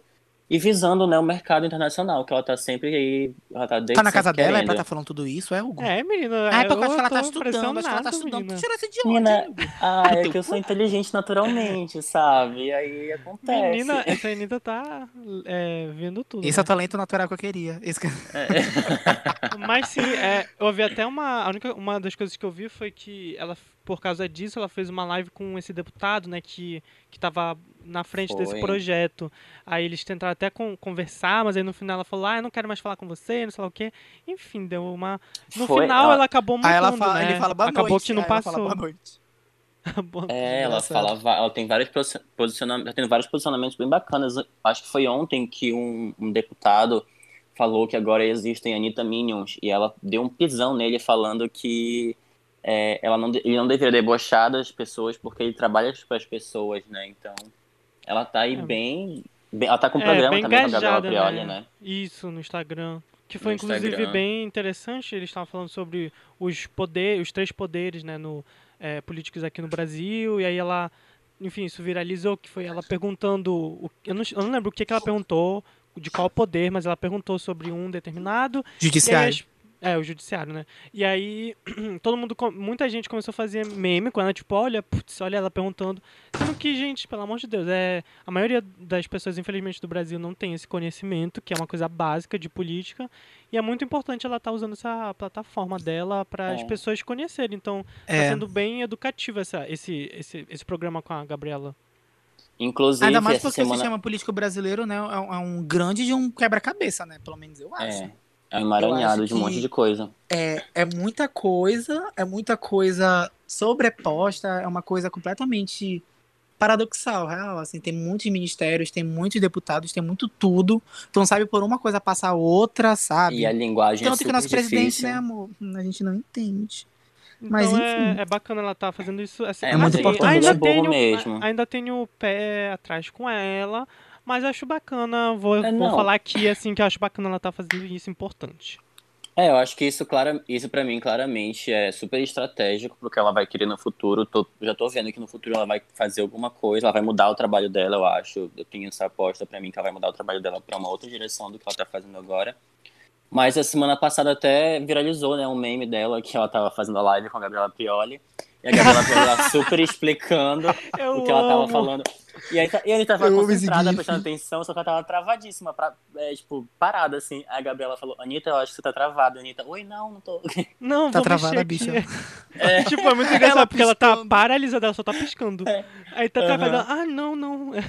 e visando né, o mercado internacional, que ela tá sempre aí, ela tá desde Tá na casa dela, é pra tá falando tudo isso, é, Hugo? É, menina. Ah, é porque eu acho que ela tá estudando, acho que ela tá estudando. menina. Tu tirou esse de onde, Menina? Ah, é que eu sou inteligente naturalmente, sabe? E aí acontece. Menina, essa Anitta tá é, vendo tudo. Esse é né? o talento natural que eu queria. Esse que- Mas sim, é, eu ouvi até uma. A única, uma das coisas que eu vi foi que ela, por causa disso, ela fez uma live com esse deputado, né, que, que tava na frente desse Foi. projeto. Aí eles tentaram até con- conversar, mas aí no final ela falou, ah, eu não quero mais falar com você, não sei lá o quê. Enfim, deu uma. No Foi, final ela- ela acabou mudando, Aí ela fala, né? ele fala boa Acabou noite. que não aí ela fala, passou. boa noite. É, ela fala, ela tem vários posi- posicionamentos, tem vários posicionamentos bem bacanas. Acho que foi ontem que um, um deputado falou que agora existem Anitta Minions e ela deu um pisão nele falando que é, ela não, ele não deveria debochar das pessoas porque ele trabalha para as pessoas, né? Então, ela tá aí É. bem, bem- ela tá com um É, programa bem também com a Gabriela engajada, Prioli, né? né? Isso, no Instagram. Que foi No inclusive Instagram. bem interessante. Eles estavam falando sobre os poderes, os três poderes, né, no, é, políticos aqui no Brasil. E aí ela, enfim, isso viralizou, que foi ela perguntando. O, eu, não, eu não lembro o que, que ela perguntou, de qual poder, mas ela perguntou sobre um determinado. E aí Judiciário. as- é, o judiciário, né? E aí, todo mundo, muita gente começou a fazer meme com ela, tipo, olha, putz, olha ela perguntando. Sendo que, gente, pelo amor de Deus, é, a maioria das pessoas, infelizmente, do Brasil não tem esse conhecimento, que é uma coisa básica de política. E é muito importante ela estar usando essa plataforma dela para as É. pessoas conhecerem. Então, tá É. sendo bem educativo essa, esse, esse, esse programa com a Gabriela. Inclusive, Ainda mais porque o semana... sistema político brasileiro, né, é um, é um grande de um quebra-cabeça, né? Pelo menos eu acho. É, é emaranhado de um monte que- de coisa. É, é muita coisa, é muita coisa sobreposta, é uma coisa completamente paradoxal, real, assim, tem muitos ministérios, tem muitos deputados, tem muito tudo, tu não sabe por uma coisa passar a outra, sabe? E a linguagem Tanto é que super o nosso presidente, difícil. né, amor, a gente não entende. Então Mas, é, enfim. é bacana ela estar fazendo isso. Assim, É, mas assim, é importante. ainda é tenho, mesmo. ainda tenho o pé atrás com ela, mas acho bacana. Vou, É, vou falar aqui assim que eu acho bacana ela estar fazendo isso importante. É, eu acho que isso, clara, isso para mim, claramente, é super estratégico porque ela vai querer no futuro. Tô- já tô vendo que no futuro ela vai fazer alguma coisa, ela vai mudar o trabalho dela, eu acho. Eu tenho essa aposta pra mim que ela vai mudar o trabalho dela pra uma outra direção do que ela tá fazendo agora. Mas a semana passada até viralizou, né, um meme dela que ela tava fazendo a live com a Gabriela Prioli. E a Gabriela lá super explicando Eu o que ela tava amo. falando. E aí, tá- e ele tava Eu amo concentrada, prestando atenção, só que ela tava travadíssima, pra, é, tipo, parada, assim. Aí a Gabriela falou, Anitta, eu acho que você tá travada. Anitta, oi, não, não tô. Não, Tá travada, bicha. aqui. tipo, é muito engraçado Ela porque ela tá paralisada, ela só tá piscando. Aí tá Aham. travada, ah, não, não.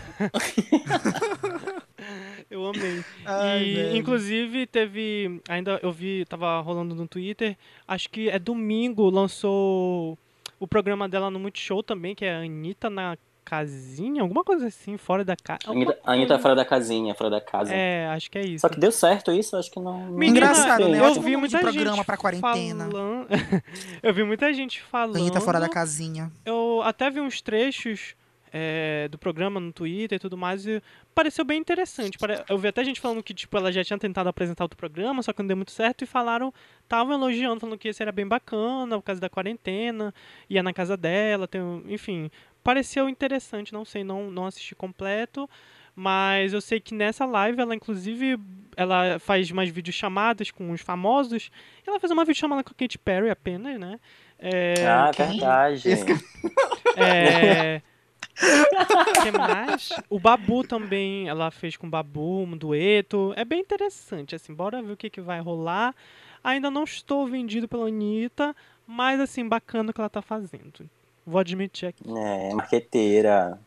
eu amei. Ai, e, velho. inclusive, teve. Ainda eu vi, tava rolando no Twitter. Acho que é domingo, lançou o programa dela no Multishow também, que é a Anitta na casinha, alguma coisa assim, fora da casa. A Anitta, fora da casinha, fora da casa. É, acho que é isso. Só que deu certo isso, acho que não. não Menina, Engraçado, né? Eu vi muita programa gente pra quarentena. falando. eu vi muita gente falando. Anitta fora da casinha. Eu até vi uns trechos é, do programa no Twitter e tudo mais e pareceu bem interessante. Eu vi até gente falando que tipo ela já tinha tentado apresentar outro programa, só que não deu muito certo e falaram, estavam elogiando, falando que esse era bem bacana por causa da quarentena, ia na casa dela, tem, enfim, pareceu interessante, não sei, não não assisti completo. Mas eu sei que nessa live ela, inclusive, ela faz umas videochamadas com os famosos. Ela fez uma videochamada com a Katy Perry apenas, né? É, Ah, verdade. É... que mais? O Babu também, ela fez com o Babu um dueto. É bem interessante, assim, bora ver o que, que vai rolar. Ainda não estou vendido pela Anitta, mas assim, bacana o que ela tá fazendo. Vou admitir aqui. É, marqueteira.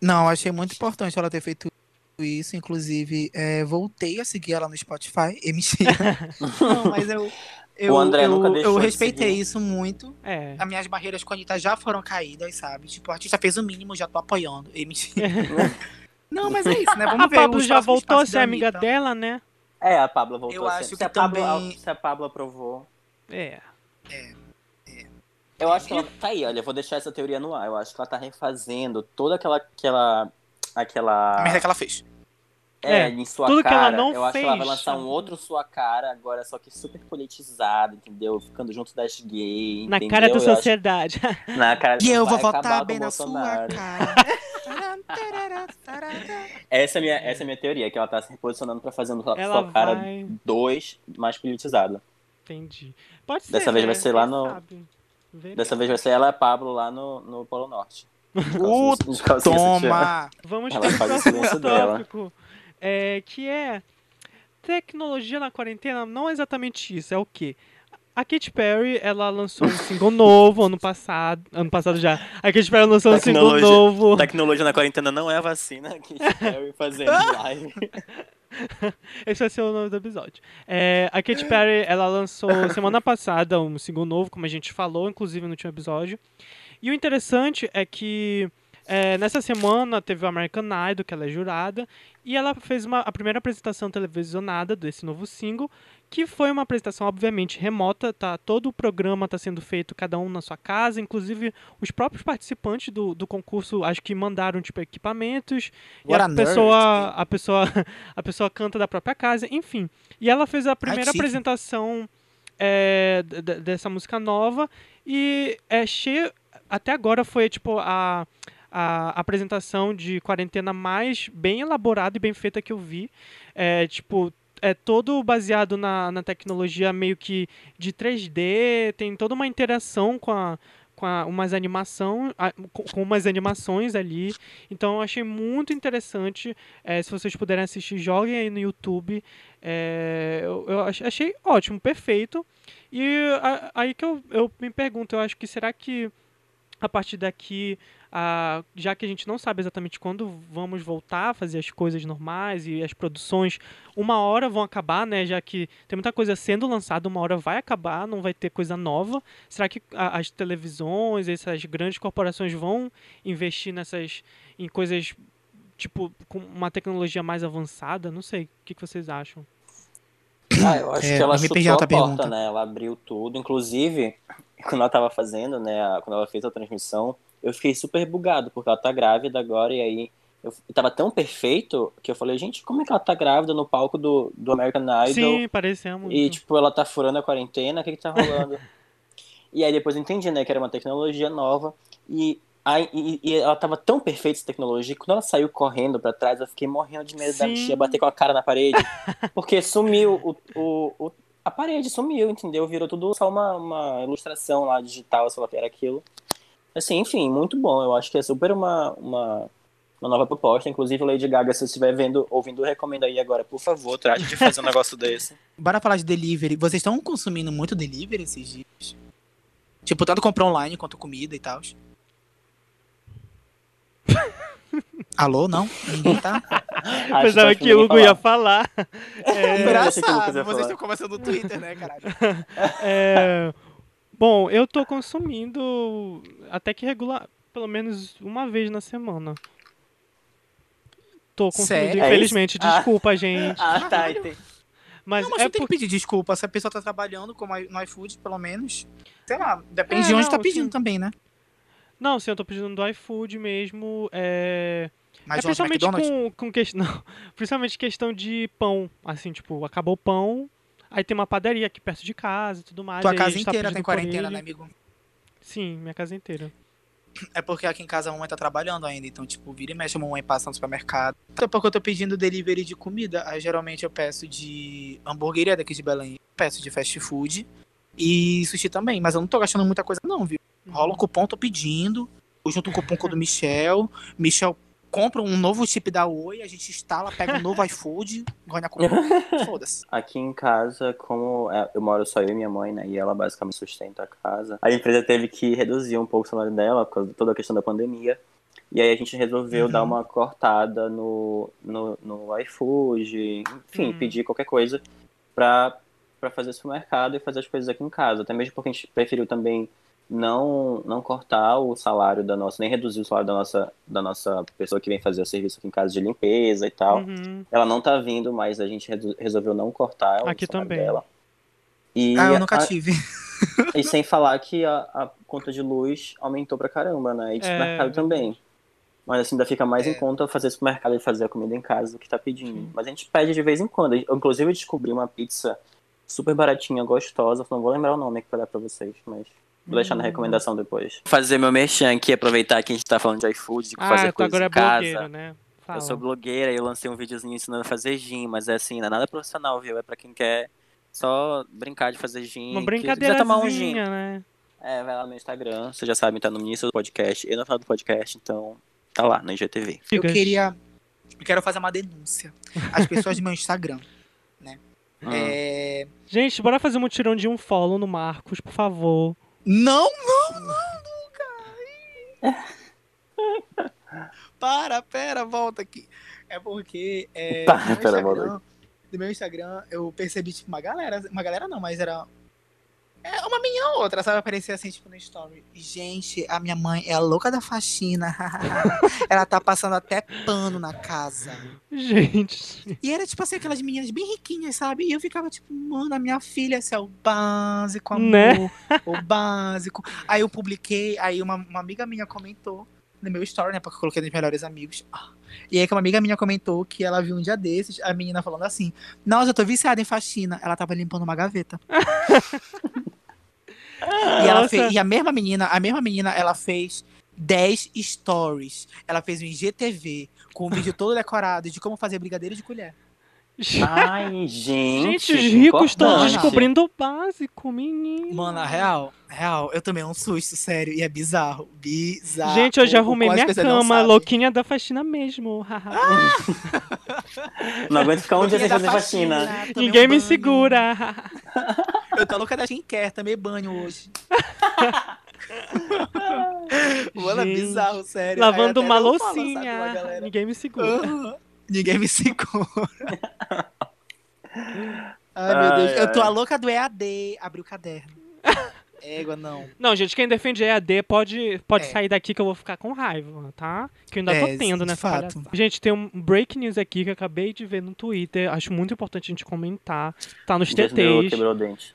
Não, achei muito importante ela ter feito isso. Inclusive, é, voltei a seguir ela no Spotify. E mentira. Não, mas eu. Eu, O André eu, nunca deixou eu respeitei seguir. isso muito. É. As minhas barreiras com a Anitta já foram caídas, sabe? Tipo, o artista fez o mínimo, já tô apoiando. E mentira. Não, mas é isso, né? Vamos A ver Pablo já voltou a ser amiga dela, né? É, a Pablo voltou Eu a ser- acho se que a Pablo, também- Se a Pablo aprovou. É. Eu acho que ela. Tá aí, olha, eu vou deixar essa teoria no ar. Eu acho que ela tá refazendo toda aquela. aquela. aquela. A merda que ela fez. É, É, em sua tudo que cara. ela não eu acho que ela vai fez, lançar um outro sua cara agora, só que super politizado, entendeu? Ficando junto das gays. Na entendeu? cara da Eu acho- sociedade. Na cara E eu vai vou acabar votar bem na sua Bolsonaro. cara. Essa é, a minha, essa é a minha teoria, que ela tá se reposicionando pra fazer sua sua cara vai. 2 mais politizado. Entendi. Pode ser. Dessa vez vai né? ser lá no-. Dessa vez vai ser ela e a Pablo lá no, no Polo Norte. Uh. Toma! Vamos Ela faz o silêncio dela. É, que é tecnologia na quarentena. Não é exatamente isso, é o quê? A Katy Perry, ela lançou um single novo ano passado. Ano passado já. A Katy Perry lançou um single novo. Tecnologia na quarentena não é a vacina que Harry fazendo live. Esse vai ser o nome do episódio. É, a Katy Perry, ela lançou semana passada um single novo, como a gente falou, inclusive no último episódio. E o interessante é que é, nessa semana teve o American Idol, que ela é jurada, e ela fez uma, a primeira apresentação televisionada desse novo single, que foi uma apresentação obviamente remota, tá? Todo o programa está sendo feito cada um na sua casa, inclusive os próprios participantes do, do concurso acho que mandaram tipo equipamentos What e a, a pessoa a pessoa a pessoa canta da própria casa, enfim. E ela fez a primeira apresentação é, dessa música nova e é até agora foi tipo a a apresentação de quarentena mais bem elaborada e bem feita que eu vi. É, tipo, é todo baseado na, na tecnologia meio que de 3D, tem toda uma interação com a com a, umas animação, com, umas animações ali. Então eu achei muito interessante. É, se vocês puderem assistir, joguem aí no YouTube. É, eu, eu ach- achei ótimo, perfeito. E a- aí que eu, eu me pergunto, eu acho que será que a partir daqui, ah, já que a gente não sabe exatamente quando vamos voltar a fazer as coisas normais e as produções, uma hora vão acabar, né? Já que tem muita coisa sendo lançada, uma hora vai acabar, não vai ter coisa nova. Será que a- as televisões, essas grandes corporações vão investir nessas em coisas tipo com uma tecnologia mais avançada? Não sei. O que vocês acham? Ah, eu acho É, que ela me chutou a porta, pergunta. né? Ela abriu tudo. Inclusive, quando ela tava fazendo, né? Quando ela fez a transmissão, eu fiquei super bugado, porque ela tá grávida agora, e aí eu tava tão perfeito que eu falei, gente, como é que ela tá grávida no palco do, do American Idol? Sim, parecia muito. E, tipo, ela tá furando a quarentena, o que que tá rolando? e aí depois eu entendi, né, que era uma tecnologia nova. E, aí, e, e ela tava tão perfeita essa tecnologia, que quando ela saiu correndo pra trás, eu fiquei morrendo de medo da Sim. bichinha bater com a cara na parede. porque sumiu o, o, o- a parede, sumiu, entendeu? Virou tudo só uma, uma ilustração lá digital, sei lá que era aquilo. Assim, enfim, muito bom. Eu acho que é super uma, uma, uma nova proposta. Inclusive, Lady Gaga, se você estiver vendo, ouvindo, recomendo aí agora, por favor, trate de fazer um negócio desse. Bora falar de delivery. Vocês estão consumindo muito delivery esses dias? Tipo, tanto comprar online quanto comida e tal. Alô, não? Ninguém tá? Pensava que o Hugo ninguém ia falar. falar. É, Lucas Engraçado. Vocês falar. estão conversando no Twitter, né, caralho? É, bom, eu tô consumindo até que regular, pelo menos uma vez na semana. Tô consumindo, Sério? infelizmente. É isso? Ah. Desculpa, gente. Ah, tá, entendi. Mas, não, mas é você tem por... que pedir desculpa. Se a pessoa tá trabalhando como no iFood, pelo menos. Sei lá, depende É, de onde não, tá pedindo sim. também, né? Não, sim, eu tô pedindo do iFood mesmo. É, Mas é principalmente McDonald's? com, com questão. Não, principalmente questão de pão. Assim, tipo, acabou o pão. Aí tem uma padaria aqui perto de casa e tudo mais. Tua casa tá inteira pedindo tem por quarentena, né, amigo? Sim, minha casa inteira. É porque aqui em casa a mamãe tá trabalhando ainda, então, tipo, vira e mexe a mamãe passa no supermercado. Então, porque eu tô pedindo delivery de comida, aí geralmente eu peço de hamburgueria daqui de Belém, peço de fast food e sushi também, mas eu não tô gastando muita coisa não, viu? Rola um cupom, tô pedindo, junto com o cupom com o do Michel, Michel compra um novo chip da Oi, a gente instala, pega um novo iFood, ganha cupom, foda-se. Aqui em casa, como é, eu moro só eu e minha mãe, né? E ela basicamente sustenta a casa. A empresa teve que reduzir um pouco o salário dela por causa de toda a questão da pandemia. E aí a gente resolveu Uhum. dar uma cortada no, no, no iFood, enfim, Hum. pedir qualquer coisa pra, pra fazer supermercado e fazer as coisas aqui em casa. Até mesmo porque a gente preferiu também não, não cortar o salário da nossa, nem reduzir o salário da nossa, da nossa pessoa que vem fazer o serviço aqui em casa de limpeza e tal. Uhum. Ela não tá vindo, mas a gente resolveu não cortar o Aqui também. dela. E, Ah, eu nunca a- tive. e sem falar que a, a conta de luz aumentou pra caramba, né? E de É, supermercado também. Mas assim, ainda fica mais É. em conta fazer supermercado e fazer a comida em casa do que tá pedindo. Sim. Mas a gente pede de vez em quando. Eu, inclusive, eu descobri uma pizza super baratinha, gostosa. Não vou lembrar o nome aqui pra dar pra vocês, mas vou deixar na Hum. recomendação depois. Fazer meu merchan aqui, aproveitar que a gente tá falando de iFood, de Ah, fazer coisas agora é em casa. né? Fala. Eu sou blogueira e eu lancei um videozinho ensinando a fazer gin, mas é assim, não é nada profissional, viu? É pra quem quer só brincar de fazer gin. Uma que quiser tomar um gin. né? É, vai lá no meu Instagram, você já sabe, tá no início do podcast e no final do podcast, então tá lá no IGTV. Eu queria. Eu quero fazer uma denúncia. As pessoas do meu Instagram. Hum. É. Gente, bora fazer um mutirão de um follow no Marcos, por favor. Não, não, não, Luca! Para, pera, volta aqui. É porque é, Tá, amor de Instagram, no meu Instagram eu percebi, tipo, uma galera. Uma galera não, mas era. É uma menina ou outra, sabe? Aparecia assim, tipo, no story. Gente, a minha mãe é a louca da faxina. Ela tá passando até pano na casa. Gente. E era, tipo assim, aquelas meninas bem riquinhas, sabe? E eu ficava, tipo, mano, a minha filha, esse é o básico, amor. Né? O básico. Aí eu publiquei, aí uma, uma amiga minha comentou no meu story, né? Porque eu coloquei nos melhores amigos. Ah. E aí que uma amiga minha comentou que ela viu um dia desses, a menina falando assim, nossa, eu tô viciada em faxina. Ela tava limpando uma gaveta. E, ela Nossa. fez, e a mesma menina, a mesma menina, ela fez 10 stories. Ela fez um IGTV com um vídeo todo decorado de como fazer brigadeiro de colher. Ai, gente. Gente, os ricos estão descobrindo o básico, menino. Mano, a real, real, eu tomei um susto, sério, e é bizarro. Bizarro. Gente, eu já arrumei minha cama, louquinha da faxina mesmo. Não aguento ficar um dia sem fazer faxina. tomei Ninguém um me segura. Eu tô louca da skincare, tomei banho hoje. Mano, é bizarro, sério. Lavando uma falo, sabe, loucinha. Ninguém me segura. Aham. Ninguém me segura. Ai, meu Ai, Deus. Eu tô ai. a louca do EAD. Abri o caderno. Égua, não. Não, gente, quem defende EAD pode, pode É. sair daqui que eu vou ficar com raiva, tá? Que eu ainda É, tô tendo nessa fato. palhaçada. Gente, tem um break news aqui que eu acabei de ver no Twitter. Acho muito importante a gente comentar. Tá nos Deus meu, TTs. quebrou o dente.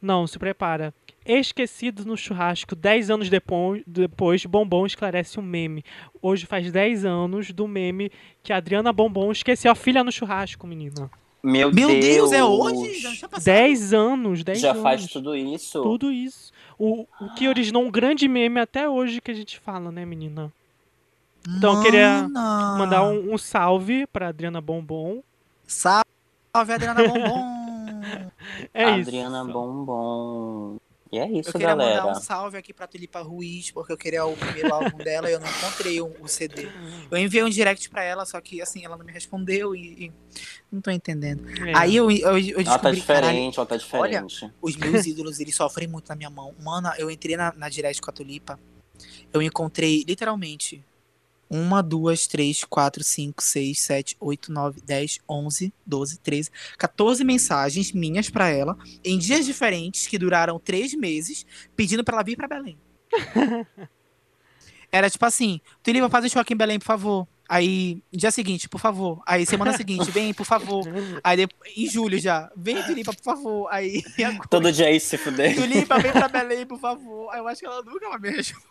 Não, se prepara. Esquecidos no churrasco, 10 anos depois, depois, Bombom esclarece um meme. Hoje faz 10 anos do meme que a Adriana Bombom esqueceu a filha no churrasco, menina. Meu, Meu Deus, é hoje? Já passado. 10 anos, 10 Já anos. faz tudo isso? Tudo isso. O, o que originou um grande meme até hoje que a gente fala, né, menina? Então, eu queria. Mandar um, um salve pra Adriana Bombom. Salve, Adriana Bombom. É Adriana isso. Bombom. E é isso, Eu queria galera. mandar um salve aqui pra Tulipa Ruiz, porque eu queria o primeiro álbum dela e eu não encontrei o, o CD. Eu enviei um direct pra ela, só que assim, ela não me respondeu e, e não tô entendendo. É. Aí eu, eu, eu Ela tá descobri, caralho, diferente, ela tá diferente. os meus ídolos, eles sofrem muito na minha mão. Mano, eu entrei na, na direct com a Tulipa, eu encontrei, literalmente, uma, duas, três, quatro, cinco, seis, sete, oito, nove, dez, onze, doze, treze, 14 mensagens minhas pra ela, em dias diferentes, que duraram três meses, pedindo pra ela vir pra Belém. Era tipo assim, Tulipa, faz um show aqui em Belém, por favor. Aí, dia seguinte, por favor. Aí, semana seguinte, vem, por favor. Aí, depois, em julho já, vem, Tulipa, por favor. Aí, agora, Todo dia é isso, se fuder. Tulipa, vem pra Belém, por favor. Aí eu acho que ela nunca vai me responder.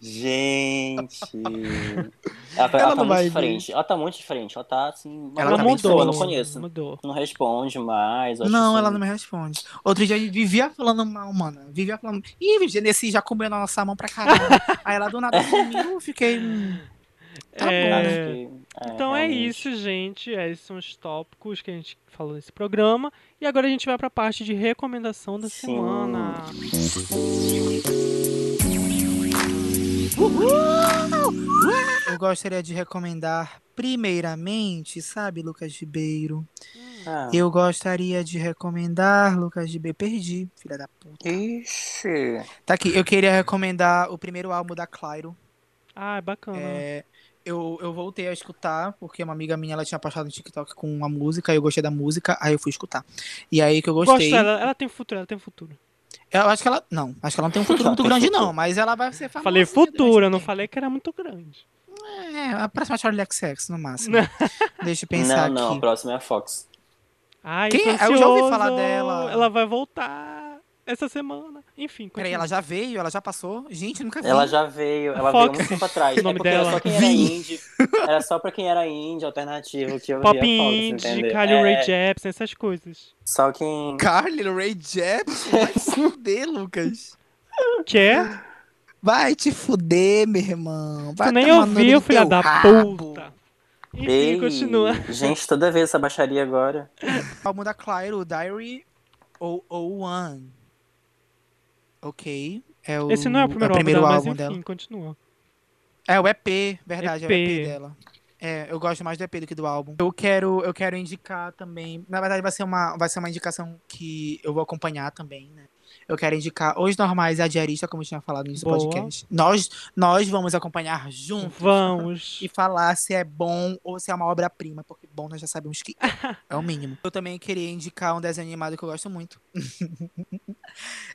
Gente. Ela tá, Ela ela tá muito diferente. Ela tá muito diferente. Ela tá assim. Ela Ela tá pessoa, eu mudou. não conheço. Mudou. Não responde mais. Não, assim- ela não me responde. Outro dia vivia falando mal, mano. Vivia falando. Ih, Genesi já comeu na nossa mão pra caralho. Aí ela do nada sumiu, eu fiquei. hum, Tá É, bom, né? é, Então é realmente. isso, gente. Esses são os tópicos que a gente falou nesse programa. E agora a gente vai pra parte de recomendação da Sim. semana. Eu gostaria de recomendar, primeiramente, sabe, Lucas Ribeiro? Ah. Eu gostaria de recomendar, Lucas Ribeiro. Perdi, filha da puta. Ixi. Tá aqui, eu queria recomendar o primeiro álbum da Clairo. Ah, é bacana. É, eu, eu voltei a escutar, porque uma amiga minha ela tinha postado no TikTok com uma música, aí eu gostei da música, aí eu fui escutar. E aí que eu Gosto gostei. dela, ela tem futuro, ela tem futuro. Eu acho que ela. Não, acho que ela não tem um futuro muito grande, futuro. não, mas ela vai ser famosa. falei futuro, eu não falei que era muito grande. É, a próxima Charlie XX, no máximo. Deixa eu pensar não, não, a aqui. próxima é a Fox. Ai, Quem é? Eu já ouvi falar dela. Ela vai voltar essa semana. Enfim, Peraí, ela já veio? Ela já passou? Gente, nunca vi. Ela já veio, ela Fox, veio muito tempo atrás. o nome é dela. era só quem era indie. Era só pra quem era indie, alternativo, que eu Pop via Fox, indie? Carly é, Rae Jepsen, essas coisas. Só quem... Carly Ray Jepsen? Vai te fuder, Lucas. Quer? Vai te fuder, meu irmão. Vai Tu nem ouviu, filha da rabo. puta. Enfim, Ei, continua. Gente, toda vez essa baixaria agora. O álbum da Clairo, o Diary 001. Ok. É o, Esse não é o primeiro, primeiro álbum, álbum dela, mas enfim, dela. continua. É o EP, verdade, é o EP. EP dela. É, eu gosto mais do EP do que do álbum. Eu quero, eu quero indicar também. Na verdade, vai ser uma, vai ser uma indicação que eu vou acompanhar também, né? Eu quero indicar Os Normais e a Diarista, como eu tinha falado Boa. podcast. Nós, nós vamos acompanhar juntos Vamos. e falar se é bom ou se é uma obra-prima, porque bom nós já sabemos que é, é o mínimo. Eu também queria indicar um desenho animado que eu gosto muito.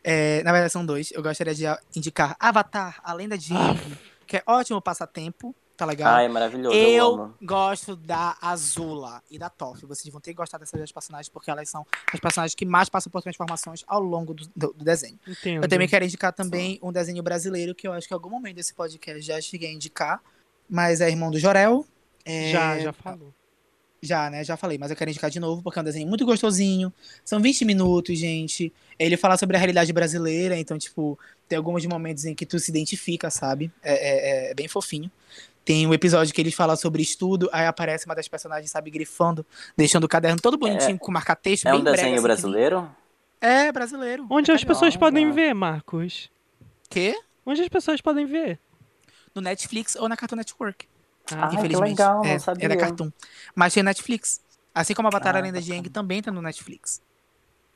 É, na verdade, são dois. Eu gostaria de indicar Avatar, a lenda de Aang, que é ótimo passatempo, tá legal? Ai, é maravilhoso, eu, Eu amo. gosto da Azula e da Toph. Vocês vão ter que gostar dessas duas personagens, porque elas são as personagens que mais passam por transformações ao longo do, do- do desenho. Entendo. Eu também quero indicar também um desenho brasileiro, que eu acho que em algum momento desse podcast já cheguei a indicar, mas é Irmão do Jorel. É, Já, já falou. Já, né? Já falei, mas eu quero indicar de novo, porque é um desenho muito gostosinho. São 20 minutos, gente. Ele fala sobre a realidade brasileira, então, tipo, tem alguns momentos em que tu se identifica, sabe? É, é- é bem fofinho. Tem um episódio que ele fala sobre estudo, aí aparece uma das personagens, sabe, grifando, deixando o caderno todo bonitinho com marca-texto. É bem um desenho assim, brasileiro? que- É, brasileiro. Onde é as pessoas carioca. podem ver, Marcos? Quê? Onde as pessoas podem ver? No Netflix ou na Cartoon Network. Ah, que infelizmente. legal, não é, sabia. é da Cartoon. Mas tem Netflix. Assim como a Batalha Ah, Lenda de. Yang também tá no Netflix.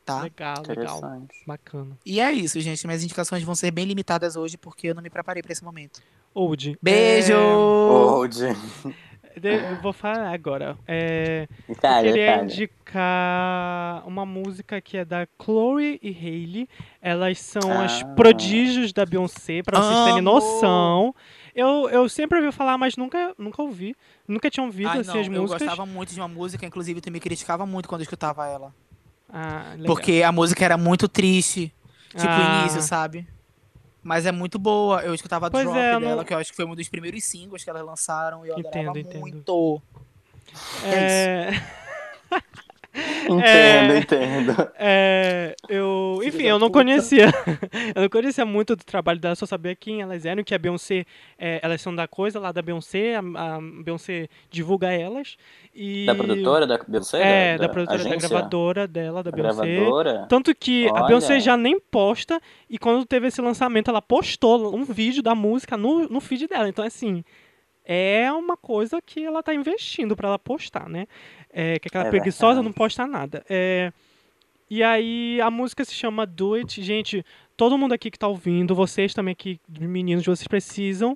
Tá? Legal, legal. Interessante. Bacana. E é isso, gente. Minhas indicações vão ser bem limitadas hoje, porque eu não me preparei pra esse momento. Old. Beijo! Old. é, de- eu vou falar agora. É, eu Itália, queria Itália. indicar uma música que é da Chloe e Hailey. Elas são as Ah. prodígios da Beyoncé, pra vocês terem Amo! noção. Eu, eu sempre ouvi falar, mas nunca, nunca ouvi. Nunca tinha ouvido Ai, assim, não, as eu músicas. gostava muito de uma música, inclusive tu me criticava muito quando eu escutava ela. Ah, legal. Porque a música era muito triste, tipo Ah. o início, sabe? Mas é muito boa. Eu escutava a Pois Drop é, dela, não- que eu acho que foi um dos primeiros singles que elas lançaram e eu adorava Entendo, entendo. muito. É, Entendo, entendo. é, eu, enfim, da eu não conhecia. eu não conhecia muito do trabalho dela, só sabia quem elas eram, que a Beyoncé, é, elas são da coisa lá da Beyoncé, a, a Beyoncé divulga elas. E, Da produtora da Beyoncé? É, da, produtora da agência? gravadora dela, da Da Beyoncé. gravadora? Tanto que a Olha. Beyoncé já nem posta, e quando teve esse lançamento, ela postou um vídeo da música no, no feed dela. Então, assim, é uma coisa que ela tá investindo pra ela postar, né? É, que aquela É preguiçosa verdade. não posta nada. É, e aí, a música se chama Do It. Gente, todo mundo aqui que tá ouvindo, vocês também aqui, meninos, vocês precisam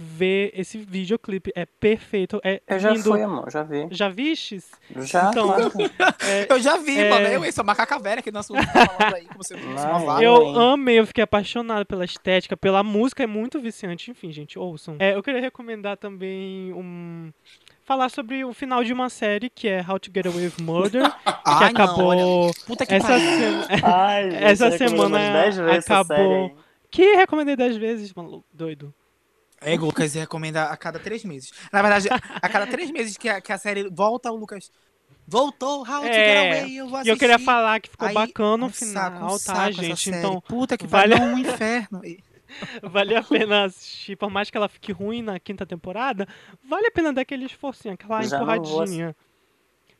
ver esse videoclipe. É perfeito, é Eu já lindo. fui, amor, já vi. Já vistes? Já, Então, claro. é, Eu já vi, É. mano. Eu, esse é o macaca velha que nós estamos falando aí, como. Eu hein? amei, eu fiquei apaixonado pela estética, pela música, é muito viciante. Enfim, gente, ouçam. É, eu queria recomendar também um. Falar sobre o final de uma série que é How to Get Away with Murder, que Ai, não, acabou. olha, Puta que essa, pariu. se- Ai, gente, Essa semana umas 10 vezes essa acabou. hein? Que recomendei 10 vezes, maluco, doido. É, o Lucas recomenda a cada três meses. Na verdade, a cada três meses que a, que a série volta, o Lucas voltou, How to É, Get Away, eu vou E assistir. eu queria falar que ficou Aí, bacana um o saco, final, um tá, saco essa gente? Então, Puta que vale- vale um inferno. Vale a pena assistir, por mais que ela fique ruim na quinta temporada, vale a pena dar aquele esforcinho, aquela Já empurradinha.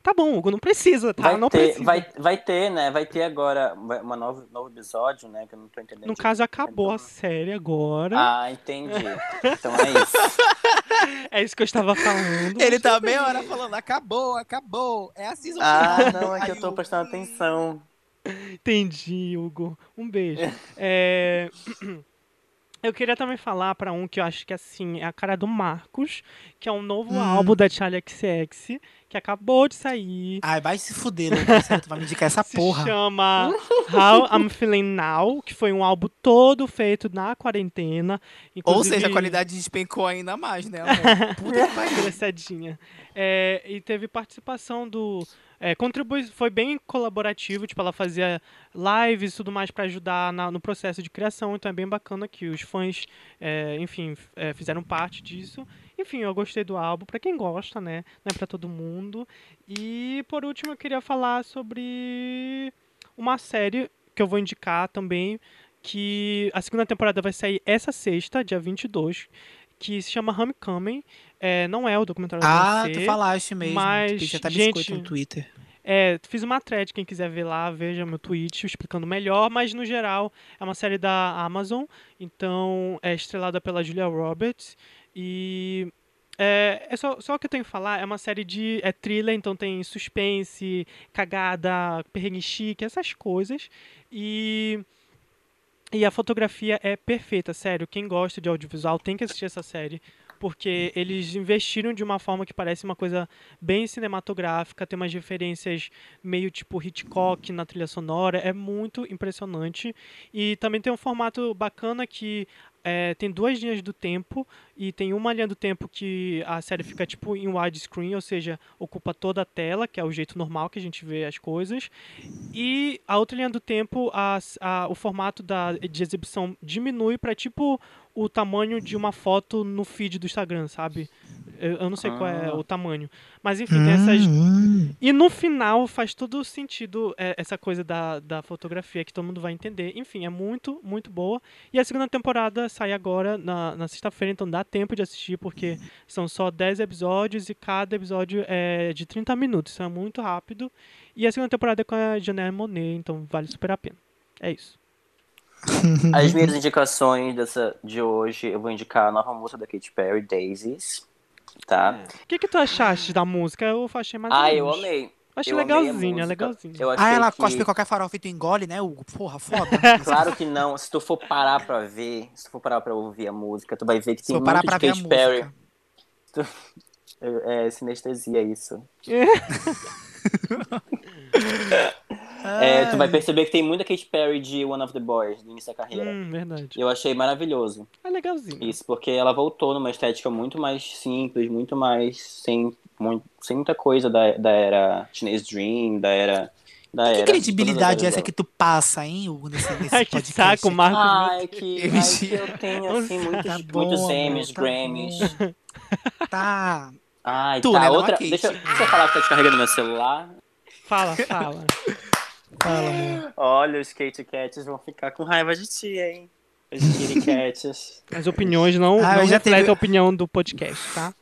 Tá bom, Hugo, não precisa, tá? Vai não ter, precisa. vai, vai ter, né? Vai ter agora uma novo, novo episódio, né? Que eu não tô entendendo. No caso, acabou a Então- série agora. Ah, entendi. Então é isso. É isso que eu estava falando. Ele tá meia hora falando, acabou, acabou. É a season Ah, final. não, é que eu tô prestando atenção. Entendi, Hugo. Um beijo. É, Eu queria também falar pra um que eu acho que assim é a cara do Marcos, que é um novo Hum. álbum da Charlie XX, que acabou de sair. Ai, vai se fuder, Lucas. sério, Tu vai me indicar essa se porra. chama How I'm Feeling Now, que foi um álbum todo feito na quarentena. Ou seja, a qualidade despencou ainda mais, né? Puta que pariu. É, e teve participação do. É, contribui, foi bem colaborativo, tipo, ela fazia lives e tudo mais pra ajudar na- no processo de criação, então é bem bacana que os fãs, é, enfim, é, fizeram parte disso. Enfim, eu gostei do álbum, pra quem gosta, né? Não é pra todo mundo. E por último, eu queria falar sobre uma série que eu vou indicar também, que a segunda temporada vai sair essa sexta, dia 22, que se chama Homecoming. É, não é o documentário da Ah, tu falaste mesmo. mas, tu até gente, biscoito no Twitter. É, fiz uma thread, quem quiser ver lá, veja meu tweet explicando melhor, mas no geral é uma série da Amazon, então é estrelada pela Julia Roberts e é, é só, só o que eu tenho que falar, é uma série de é thriller, então tem suspense, cagada, perrengue chique, essas coisas e E a fotografia é perfeita, sério. Quem gosta de audiovisual tem que assistir essa série. Porque eles investiram de uma forma que parece uma coisa bem cinematográfica, tem umas referências meio tipo Hitchcock na trilha sonora, é muito impressionante. E também tem um formato bacana que é, tem duas linhas do tempo e tem uma linha do tempo que a série fica tipo em widescreen, ou seja, ocupa toda a tela, que é o jeito normal que a gente vê as coisas. E a outra linha do tempo, a, a, o formato da, de exibição diminui para tipo o tamanho de uma foto no feed do Instagram, sabe? Eu, eu não sei qual é Ah. o tamanho. Mas enfim, tem essas. Hum, E no final faz todo sentido é, essa coisa da, da fotografia que todo mundo vai entender. Enfim, é muito, muito boa. E a segunda temporada sai agora na, na sexta-feira, então dá tempo de assistir, porque são só 10 episódios e cada episódio é de 30 minutos. Isso é muito rápido. E a segunda temporada é com a Janelle Monet, então vale super a pena. É isso. As minhas indicações dessa, de hoje, eu vou indicar a nova música da Katy Perry, Daisies. Tá? O que, que tu achaste da música? Eu achei mais Ah, eu amei. Achei eu legalzinha, legalzinha. Eu achei Ah, ela que... cospe qualquer farofa e tu engole, né, Hugo? Porra, foda. Claro que não. Se tu for parar pra ver, se tu for parar pra ouvir a música, tu vai ver que Se tem eu parar muito pra de Katy Perry. música. É sinestesia isso. É, vai perceber que tem muita Katy Perry de One of the Boys, do início da carreira. Hum, verdade. Eu achei maravilhoso É legalzinho. isso, porque ela voltou numa estética muito mais simples, muito mais sem, muito, sem muita coisa da, da era Teenage Dream, da era. Da Que era credibilidade é essa que tu passa, hein, Hugo, nesse, nesse Ai, que podcast? saco, Marcos. Ai, que, ai, que eu tenho, assim, muitos, Tá bom, muitos amor, Emmys, tá Grammys. Tá. Ai, Tu, tá, né, outra. Kate. Deixa, eu- deixa eu falar que tá descarregando meu celular. Fala, fala. Fala, amor. Olha, os Kate Cats vão ficar com raiva de ti, hein? Os Kitty Cats. As opiniões não, Ah, não refletem teve- a opinião do podcast, tá?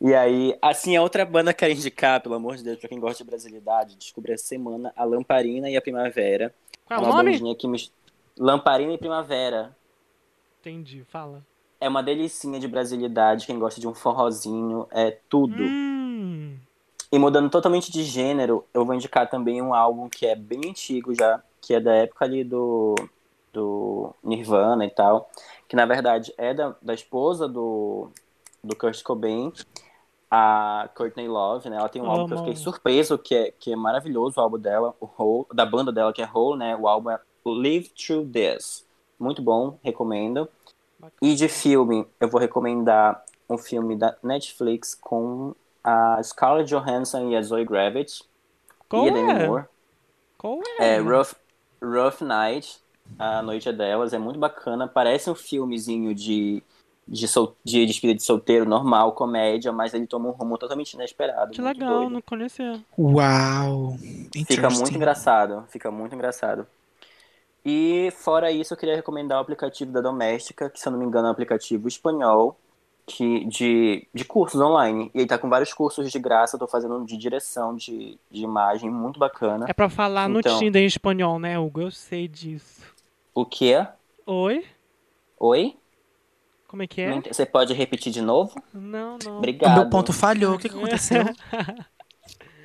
E aí, assim, a outra banda que eu quero indicar, pelo amor de Deus, pra quem gosta de brasilidade, descobri essa semana a Lamparina e a Primavera. Qual é o uma nome? bandinha que mis- Lamparina e Primavera. Entendi, fala. É uma delicinha de brasilidade, quem gosta de um forrozinho, é tudo. Hum, E mudando totalmente de gênero, eu vou indicar também um álbum que é bem antigo já, que é da época ali do, do Nirvana e tal, que na verdade é da, da esposa do, do Kurt Cobain, a Courtney Love, né? Ela tem um álbum que eu fiquei surpreso, que é, que é maravilhoso, o álbum dela, o Hole, da banda dela, que é Hole, né? O álbum é Live Through This. Muito bom, recomendo. E de filme, eu vou recomendar um filme da Netflix com a Scarlett Johansson e a Zoe Kravitz qual e a Demi é? Moore. Qual é? É Rough, Rough Night, a noite é delas, é muito bacana. Parece um filmezinho de, de, sol, de despedida de solteiro normal, comédia, mas ele toma um rumo totalmente inesperado. Que legal, doido. não conhecia. Uau. Fica muito engraçado, fica muito engraçado. E fora isso, eu queria recomendar o aplicativo da Doméstica, que se eu não me engano é um aplicativo espanhol, que, de, de cursos online. E ele tá com vários cursos de graça, eu tô fazendo um de direção de, de imagem, muito bacana. É pra falar no Então. Tinder em espanhol, né, Hugo? Eu sei disso. O que é? Oi? Oi? Como é que é? Você pode repetir de novo? Não, não. O Obrigado. meu ponto falhou. O que, que aconteceu?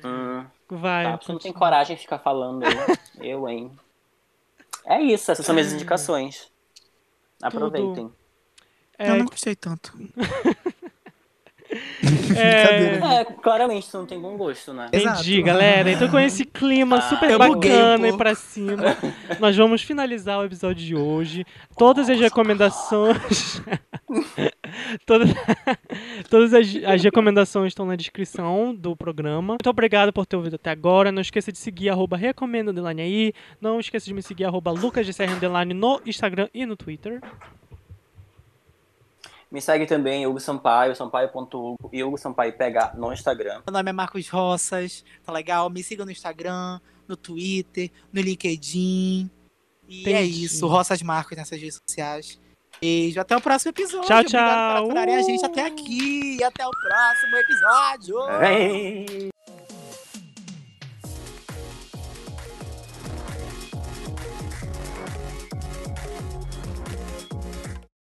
Hum, Vai. tá, você não tem coragem de ficar falando, eu, hein? É isso, essas são minhas indicações. Aproveitem. É, Eu não gostei tanto. é, É, claramente você não tem bom gosto, né? Entendi, Exato. galera. Então, com esse clima Ah, super um bacana e pra cima, nós vamos finalizar o episódio de hoje. Todas as recomendações. todas todas as, as recomendações estão na descrição do programa. Muito obrigado por ter ouvido até agora. Não esqueça de seguir arroba recomendo aí. Não esqueça de me seguir arroba no Instagram e no Twitter. Me segue também, Hugo Sampaio, sampaio.hugo e Hugo Sampaio PH no Instagram. Meu nome é Marcos Roças, tá legal? Me siga no Instagram, no Twitter, no LinkedIn. E é Entendi. isso, Roças Marcos nessas redes sociais. Beijo, até o próximo episódio. Tchau, Obrigado por tchau. aturarem a gente até aqui. Até o próximo episódio. Ei.